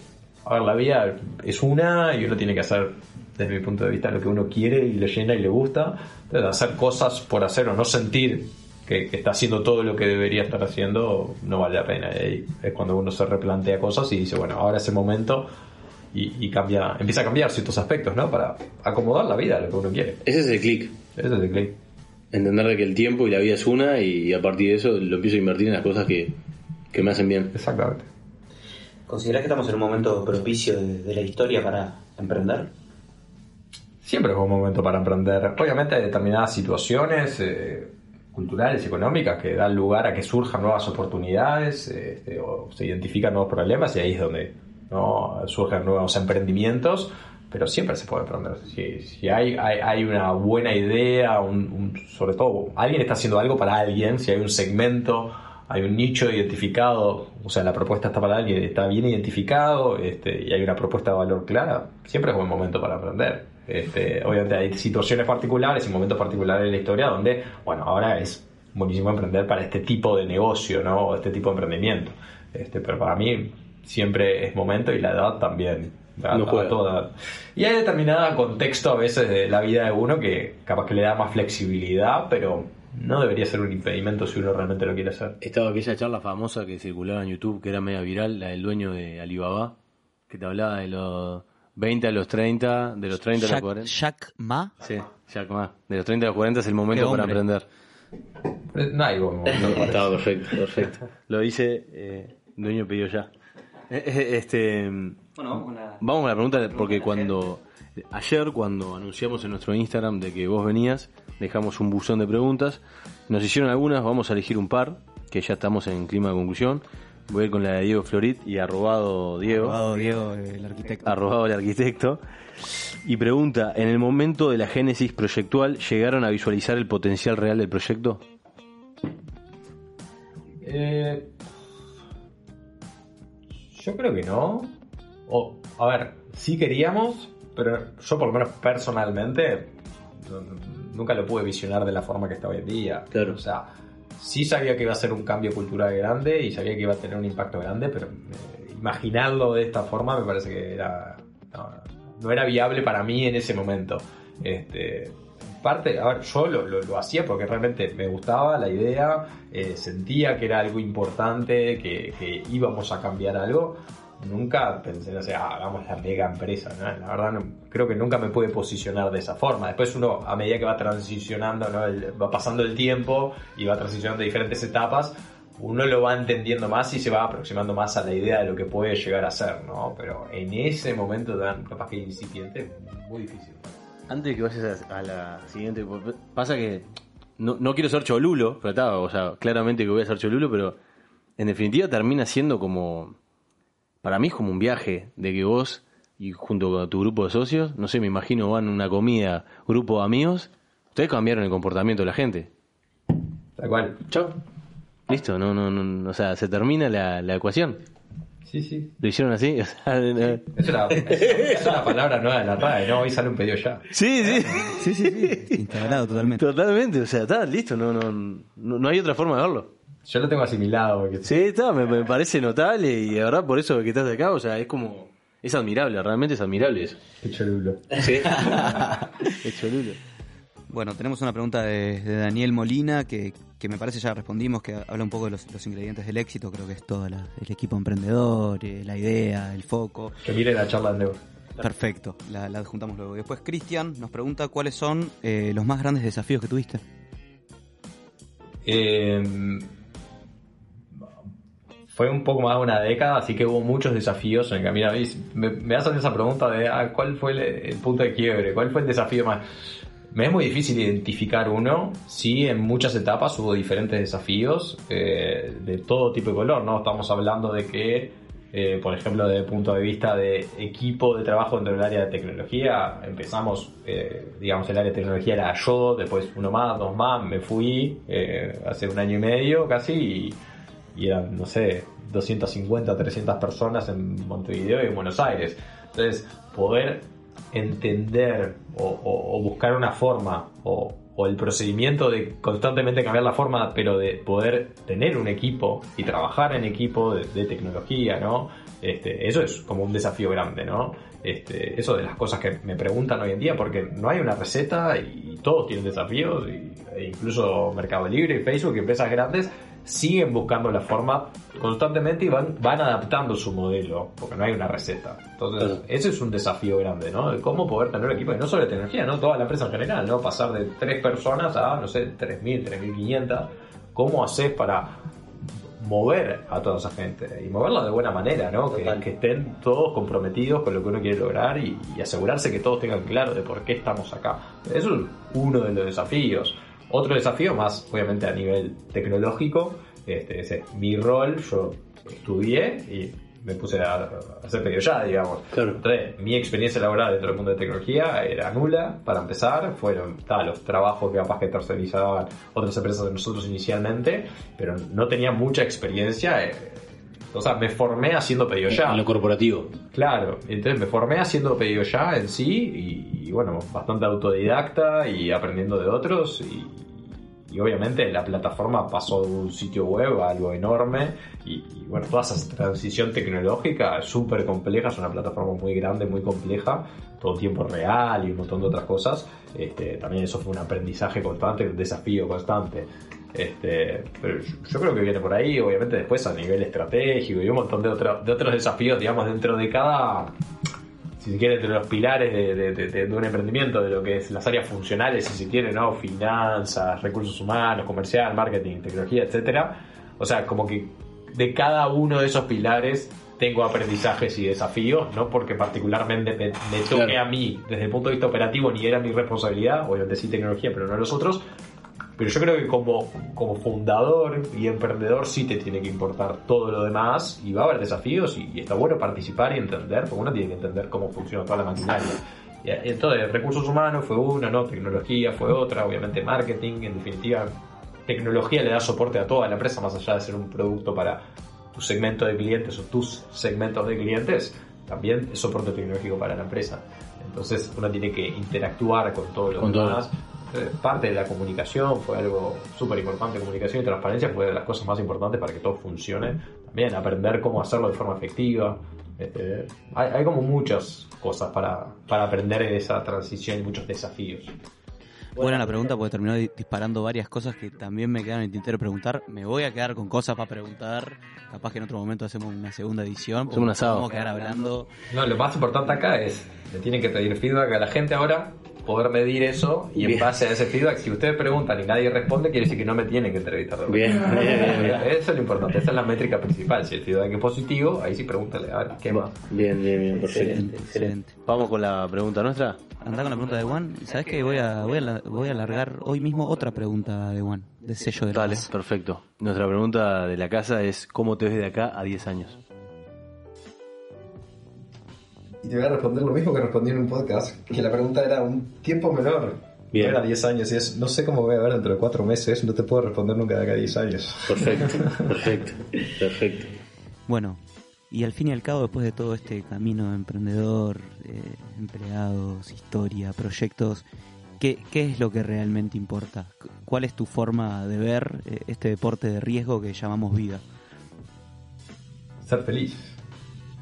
a ver, la vida es una y uno tiene que hacer, desde mi punto de vista, lo que uno quiere y le llena y le gusta. Entonces, hacer cosas por hacer o no sentir que, que está haciendo todo lo que debería estar haciendo no vale la pena. Y es cuando uno se replantea cosas y dice, bueno, ahora es el momento y, y cambia, empieza a cambiar ciertos aspectos, ¿no? Para acomodar la vida a lo que uno quiere. Ese es el clic. Ese es el clic. Entender de que el tiempo y la vida es una y a partir de eso lo empiezo a invertir en las cosas que, que me hacen bien. Exactamente. ¿Considerás que estamos en un momento propicio de, de la historia para emprender? Siempre es un momento para emprender. Obviamente hay determinadas situaciones eh, culturales, económicas, que dan lugar a que surjan nuevas oportunidades eh, este, o se identifican nuevos problemas y ahí es donde ¿no? surgen nuevos emprendimientos, pero siempre se puede emprender. Si, si hay, hay, hay una buena idea, un, un- sobre todo alguien está haciendo algo para alguien, si hay un segmento, hay un nicho identificado, o sea, la propuesta está para alguien, está bien identificado este, y hay una propuesta de valor clara, siempre es buen momento para aprender. Este, obviamente hay situaciones particulares y momentos particulares de la historia donde, bueno, ahora es buenísimo emprender para este tipo de negocio, ¿no? O este tipo de emprendimiento. Este, pero para mí siempre es momento y la edad también. No juega. toda- Y hay determinado contexto a veces de la vida de uno que capaz que le da más flexibilidad, pero no debería ser un impedimento si uno realmente lo quiere hacer. Estaba aquella charla famosa que circulaba en YouTube, que era media viral, la del dueño de Alibaba, que te hablaba de los 20 a los 30, de los 30 a los Jack, 40. Jack Ma. Sí, Jack Ma. De los 30 a los 40 es el momento para aprender. No hay buen momento para Estaba perfecto, perfecto. Lo dice eh, dueño pedido ya. Eh, eh, Este, Bueno, una... vamos a la pregunta porque cuando ayer cuando anunciamos en nuestro Instagram de que vos venías, dejamos un buzón de preguntas. Nos hicieron algunas, vamos a elegir un par, que ya estamos en clima de conclusión. Voy a ir con la de Diego Florit y arrobado Diego. Abogado Diego, el arquitecto. arrobado el arquitecto, y pregunta, ¿en el momento de la génesis proyectual llegaron a visualizar el potencial real del proyecto? Eh, yo creo que no. O, a ver, sí queríamos, pero yo por lo menos personalmente nunca lo pude visionar de la forma que está hoy en día. Claro. O sea, sí sabía que iba a ser un cambio cultural grande y sabía que iba a tener un impacto grande, pero eh, imaginarlo de esta forma me parece que no, era viable para mí en ese momento. Este, parte, a ver, yo lo, hacía porque realmente me gustaba la idea, eh, sentía que era algo importante, que íbamos a cambiar algo. Nunca pensé, no sé, ah, hagamos la mega empresa, ¿no? La verdad, no- creo que nunca me pude posicionar de esa forma. Después uno, a medida que va transicionando, ¿no? Va pasando el tiempo y va transicionando diferentes etapas, uno lo va entendiendo más y se va aproximando más a la idea de lo que puede llegar a ser, ¿no? Pero en ese momento tan capaz que incipiente, muy difícil. Antes de que vayas a, la siguiente, pasa que no, no quiero ser cholulo, pero está, o sea, claramente que voy a ser cholulo, pero en definitiva termina siendo como, para mí es como un viaje, de que vos y junto con tu grupo de socios, no sé, me imagino van a una comida, grupo de amigos, ustedes cambiaron el comportamiento de la gente. Tal cual. Chao. Listo, no, no, no, o sea, se termina la, la ecuación. Sí, sí. ¿Lo hicieron así? O sea, no- Es una, es, es una palabra nueva de la RAE, ¿no? Hoy sale un pedido ya. Sí, sí. Sí, sí, sí. Instalado totalmente. Totalmente, o sea, está listo, no, no, no, no hay otra forma de verlo. Yo lo tengo asimilado. Porque Sí, está, me, me parece notable y de verdad por eso que estás acá, o sea, es como, es admirable, realmente es admirable eso. Qué cholulo. Sí. es cholulo. Bueno, tenemos una pregunta de, de Daniel Molina que, que me parece ya respondimos, que habla un poco de los, los ingredientes del éxito, creo que es todo la- el equipo emprendedor, eh, la idea, el foco. Que mire la charla de Neu. Perfecto, la, la adjuntamos luego. Y después Cristian nos pregunta cuáles son eh, los más grandes desafíos que tuviste. Eh, fue un poco más de una década, así que hubo muchos desafíos en el camino. Me, me hacen esa pregunta de ah, cuál fue el, el punto de quiebre, cuál fue el desafío más. Me es muy difícil identificar uno. Sí, en muchas etapas hubo diferentes desafíos eh, de todo tipo de color, ¿no? Estamos hablando de que, eh, por ejemplo, desde el punto de vista de equipo de trabajo dentro del área de tecnología, empezamos, eh, digamos, el área de tecnología era yo, después uno más, dos más, me fui eh, hace un año y medio casi y, y eran, no sé, 250, 300 personas en Montevideo y en Buenos Aires. Entonces, poder entender o, buscar una forma o, el procedimiento de constantemente cambiar la forma, pero de poder tener un equipo y trabajar en equipo de, tecnología, ¿no? Este, eso es como un desafío grande, ¿no? Este, eso de las cosas que me preguntan hoy en día, porque no hay una receta y todos tienen desafíos, e incluso Mercado Libre Facebook empresas grandes siguen buscando la forma constantemente y van, van adaptando su modelo, porque no hay una receta. Entonces, ese es un desafío grande, ¿no? De cómo poder tener un equipo, y no solo de tecnología, ¿no? Toda la empresa en general, ¿no? Pasar de tres personas a, no sé, 3.000, 3.500. ¿Cómo haces para mover a toda esa gente y moverla de buena manera, ¿no? Que, que estén todos comprometidos con lo que uno quiere lograr y, y asegurarse que todos tengan claro de por qué estamos acá. Eso es uno de los desafíos. Otro desafío más, obviamente a nivel tecnológico, este, ese es mi rol, yo estudié y me puse a, hacer pedido ya, digamos. Claro. Entonces, mi experiencia laboral dentro del mundo de tecnología era nula, para empezar. Fueron ta, los trabajos que capaz que tercerizaban otras empresas de nosotros inicialmente, pero no tenía mucha experiencia. eh, o sea, me formé haciendo pedido ya. En lo corporativo. Claro, entonces me formé haciendo pedido ya en sí y, y bueno, bastante autodidacta y aprendiendo de otros y, y obviamente la plataforma pasó de un sitio web a algo enorme y, y bueno, toda esa transición tecnológica es súper compleja, es una plataforma muy grande, muy compleja, todo tiempo real y un montón de otras cosas. Este, también eso fue un aprendizaje constante, un desafío constante. Este, pero yo, creo que viene por ahí, obviamente después a nivel estratégico y un montón de, otro- de otros desafíos, digamos, dentro de cada, si se quiere, entre los pilares de, de- de- un emprendimiento, de lo que es las áreas funcionales, si se quiere, ¿no? Finanzas, recursos humanos, comercial, marketing, tecnología, etcétera. O sea, como que de cada uno de esos pilares tengo aprendizajes y desafíos, no porque particularmente me, me toque Claro. a mí desde el punto de vista operativo ni era mi responsabilidad, obviamente sí tecnología, pero no los otros, pero yo creo que como, como fundador y emprendedor sí te tiene que importar todo lo demás y va a haber desafíos y, y está bueno participar y entender, porque uno tiene que entender cómo funciona toda la maquinaria. Y, eh, Entonces, recursos humanos fue una, ¿no? Tecnología fue otra, obviamente marketing, en definitiva, tecnología le da soporte a toda la empresa, más allá de ser un producto para tu segmento de clientes o tus segmentos de clientes, también es soporte tecnológico para la empresa. Entonces uno tiene que interactuar con todo lo Con todo. demás. Eh, Parte de la comunicación fue algo súper importante. Comunicación y transparencia fue de las cosas más importantes para que todo funcione. También aprender cómo hacerlo de forma efectiva. Este, hay, hay como muchas cosas para, para aprender en esa transición y muchos desafíos. Buena la pregunta porque terminó di- disparando varias cosas que también me quedan en el tintero preguntar. Me voy a quedar con cosas para preguntar. Capaz que en otro momento hacemos una segunda edición. Hacemos un asado. Vamos a quedar hablando. No, lo más importante acá es, le tienen que pedir feedback a la gente ahora, poder medir eso y en base a ese feedback, si ustedes preguntan y nadie responde, quiere decir que no me tienen que entrevistar. de. Bien, bien, bien, bien. Eso es lo importante, esa es la métrica principal. Si el feedback es positivo, ahí sí pregúntale, a ver, ¿qué más? Bien, bien, bien, Excelente, excelente. Vamos con la pregunta nuestra. Andá con la pregunta de Juan. ¿Sabes qué? Voy a, voy, a, la- voy a alargar hoy mismo otra pregunta de Juan, de sello de la Dale, Paz. perfecto. Nuestra pregunta de la casa es ¿cómo te ves de acá a 10 años? Y te voy a responder lo mismo que respondí en un podcast, que la pregunta era un tiempo menor. Bien. No era 10 años y es, no sé cómo voy a ver dentro de 4 meses, no te puedo responder nunca de acá a 10 años. Perfecto, perfecto, perfecto. Bueno, y al fin y al cabo, después de todo este camino de emprendedor, eh, empleados, historia, proyectos, ¿qué, ¿qué es lo que realmente importa? Cu- ¿Cuál es tu forma de ver eh, este deporte de riesgo que llamamos vida? Ser feliz.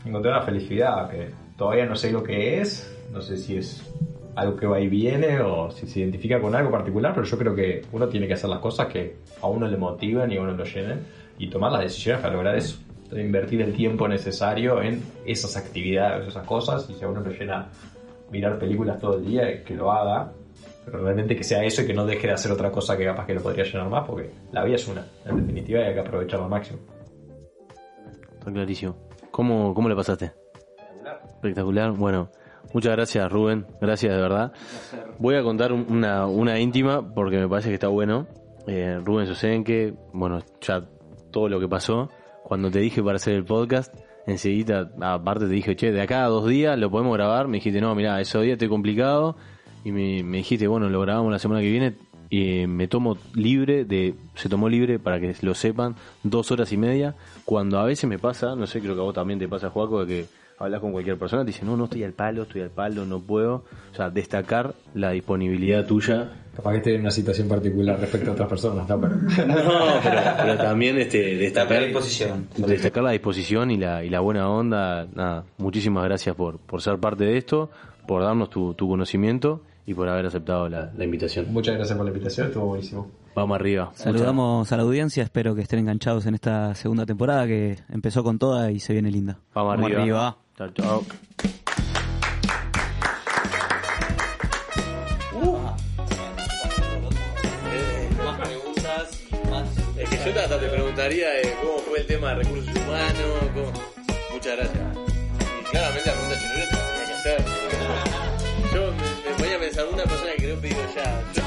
Encontrar la felicidad, que todavía no sé lo que es, no sé si es algo que va y viene o si se identifica con algo particular, pero yo creo que uno tiene que hacer las cosas que a uno le motivan y a uno lo llenen y tomar las decisiones para lograr eso. Entonces, invertir el tiempo necesario en esas actividades, esas cosas, y si a uno lo llena mirar películas todo el día, que lo haga, pero realmente que sea eso y que no deje de hacer otra cosa que capaz que lo podría llenar más, porque la vida es una, en definitiva, hay que aprovecharla al máximo. Está clarísimo. ¿Cómo, cómo le pasaste? Espectacular. Bueno, muchas gracias Rubén, gracias de verdad. Voy a contar un- una, una íntima porque me parece que está bueno. Eh, Rubén Sosenque, bueno, ya todo lo que pasó. Cuando te dije para hacer el podcast, enseguida, aparte te dije, che, de acá a dos días lo podemos grabar. Me dijiste, no, mira, esos días estoy complicado. Y me, me dijiste, bueno, lo grabamos la semana que viene. Y me tomo libre de, se tomó libre para que lo sepan, dos horas y media. Cuando a veces me pasa, no sé, creo que a vos también te pasa, Juaco, de que hablas con cualquier persona, te dice, no, no estoy al palo, estoy al palo, no puedo. O sea, destacar la disponibilidad tuya. Capaz que estoy en una situación particular respecto a otras personas, ¿no? Pero... No, pero, pero también este, destacar, La disposición. destacar la disposición y la, y la buena onda. Nada, muchísimas gracias por, por ser parte de esto, por darnos tu, tu conocimiento y por haber aceptado la, la invitación. Muchas gracias por la invitación, estuvo buenísimo. Vamos arriba. Saludamos a la audiencia, espero que estén enganchados en esta segunda temporada que empezó con toda y se viene linda. Vamos, arriba. Chao, chao. más preguntas Es que yo hasta te preguntaría eh, cómo fue el tema de recursos humanos. cómo- Muchas gracias. Y claramente la pregunta chelera te la que hacer. Yo me, me voy a pensar una persona que creo pedido ya. Yo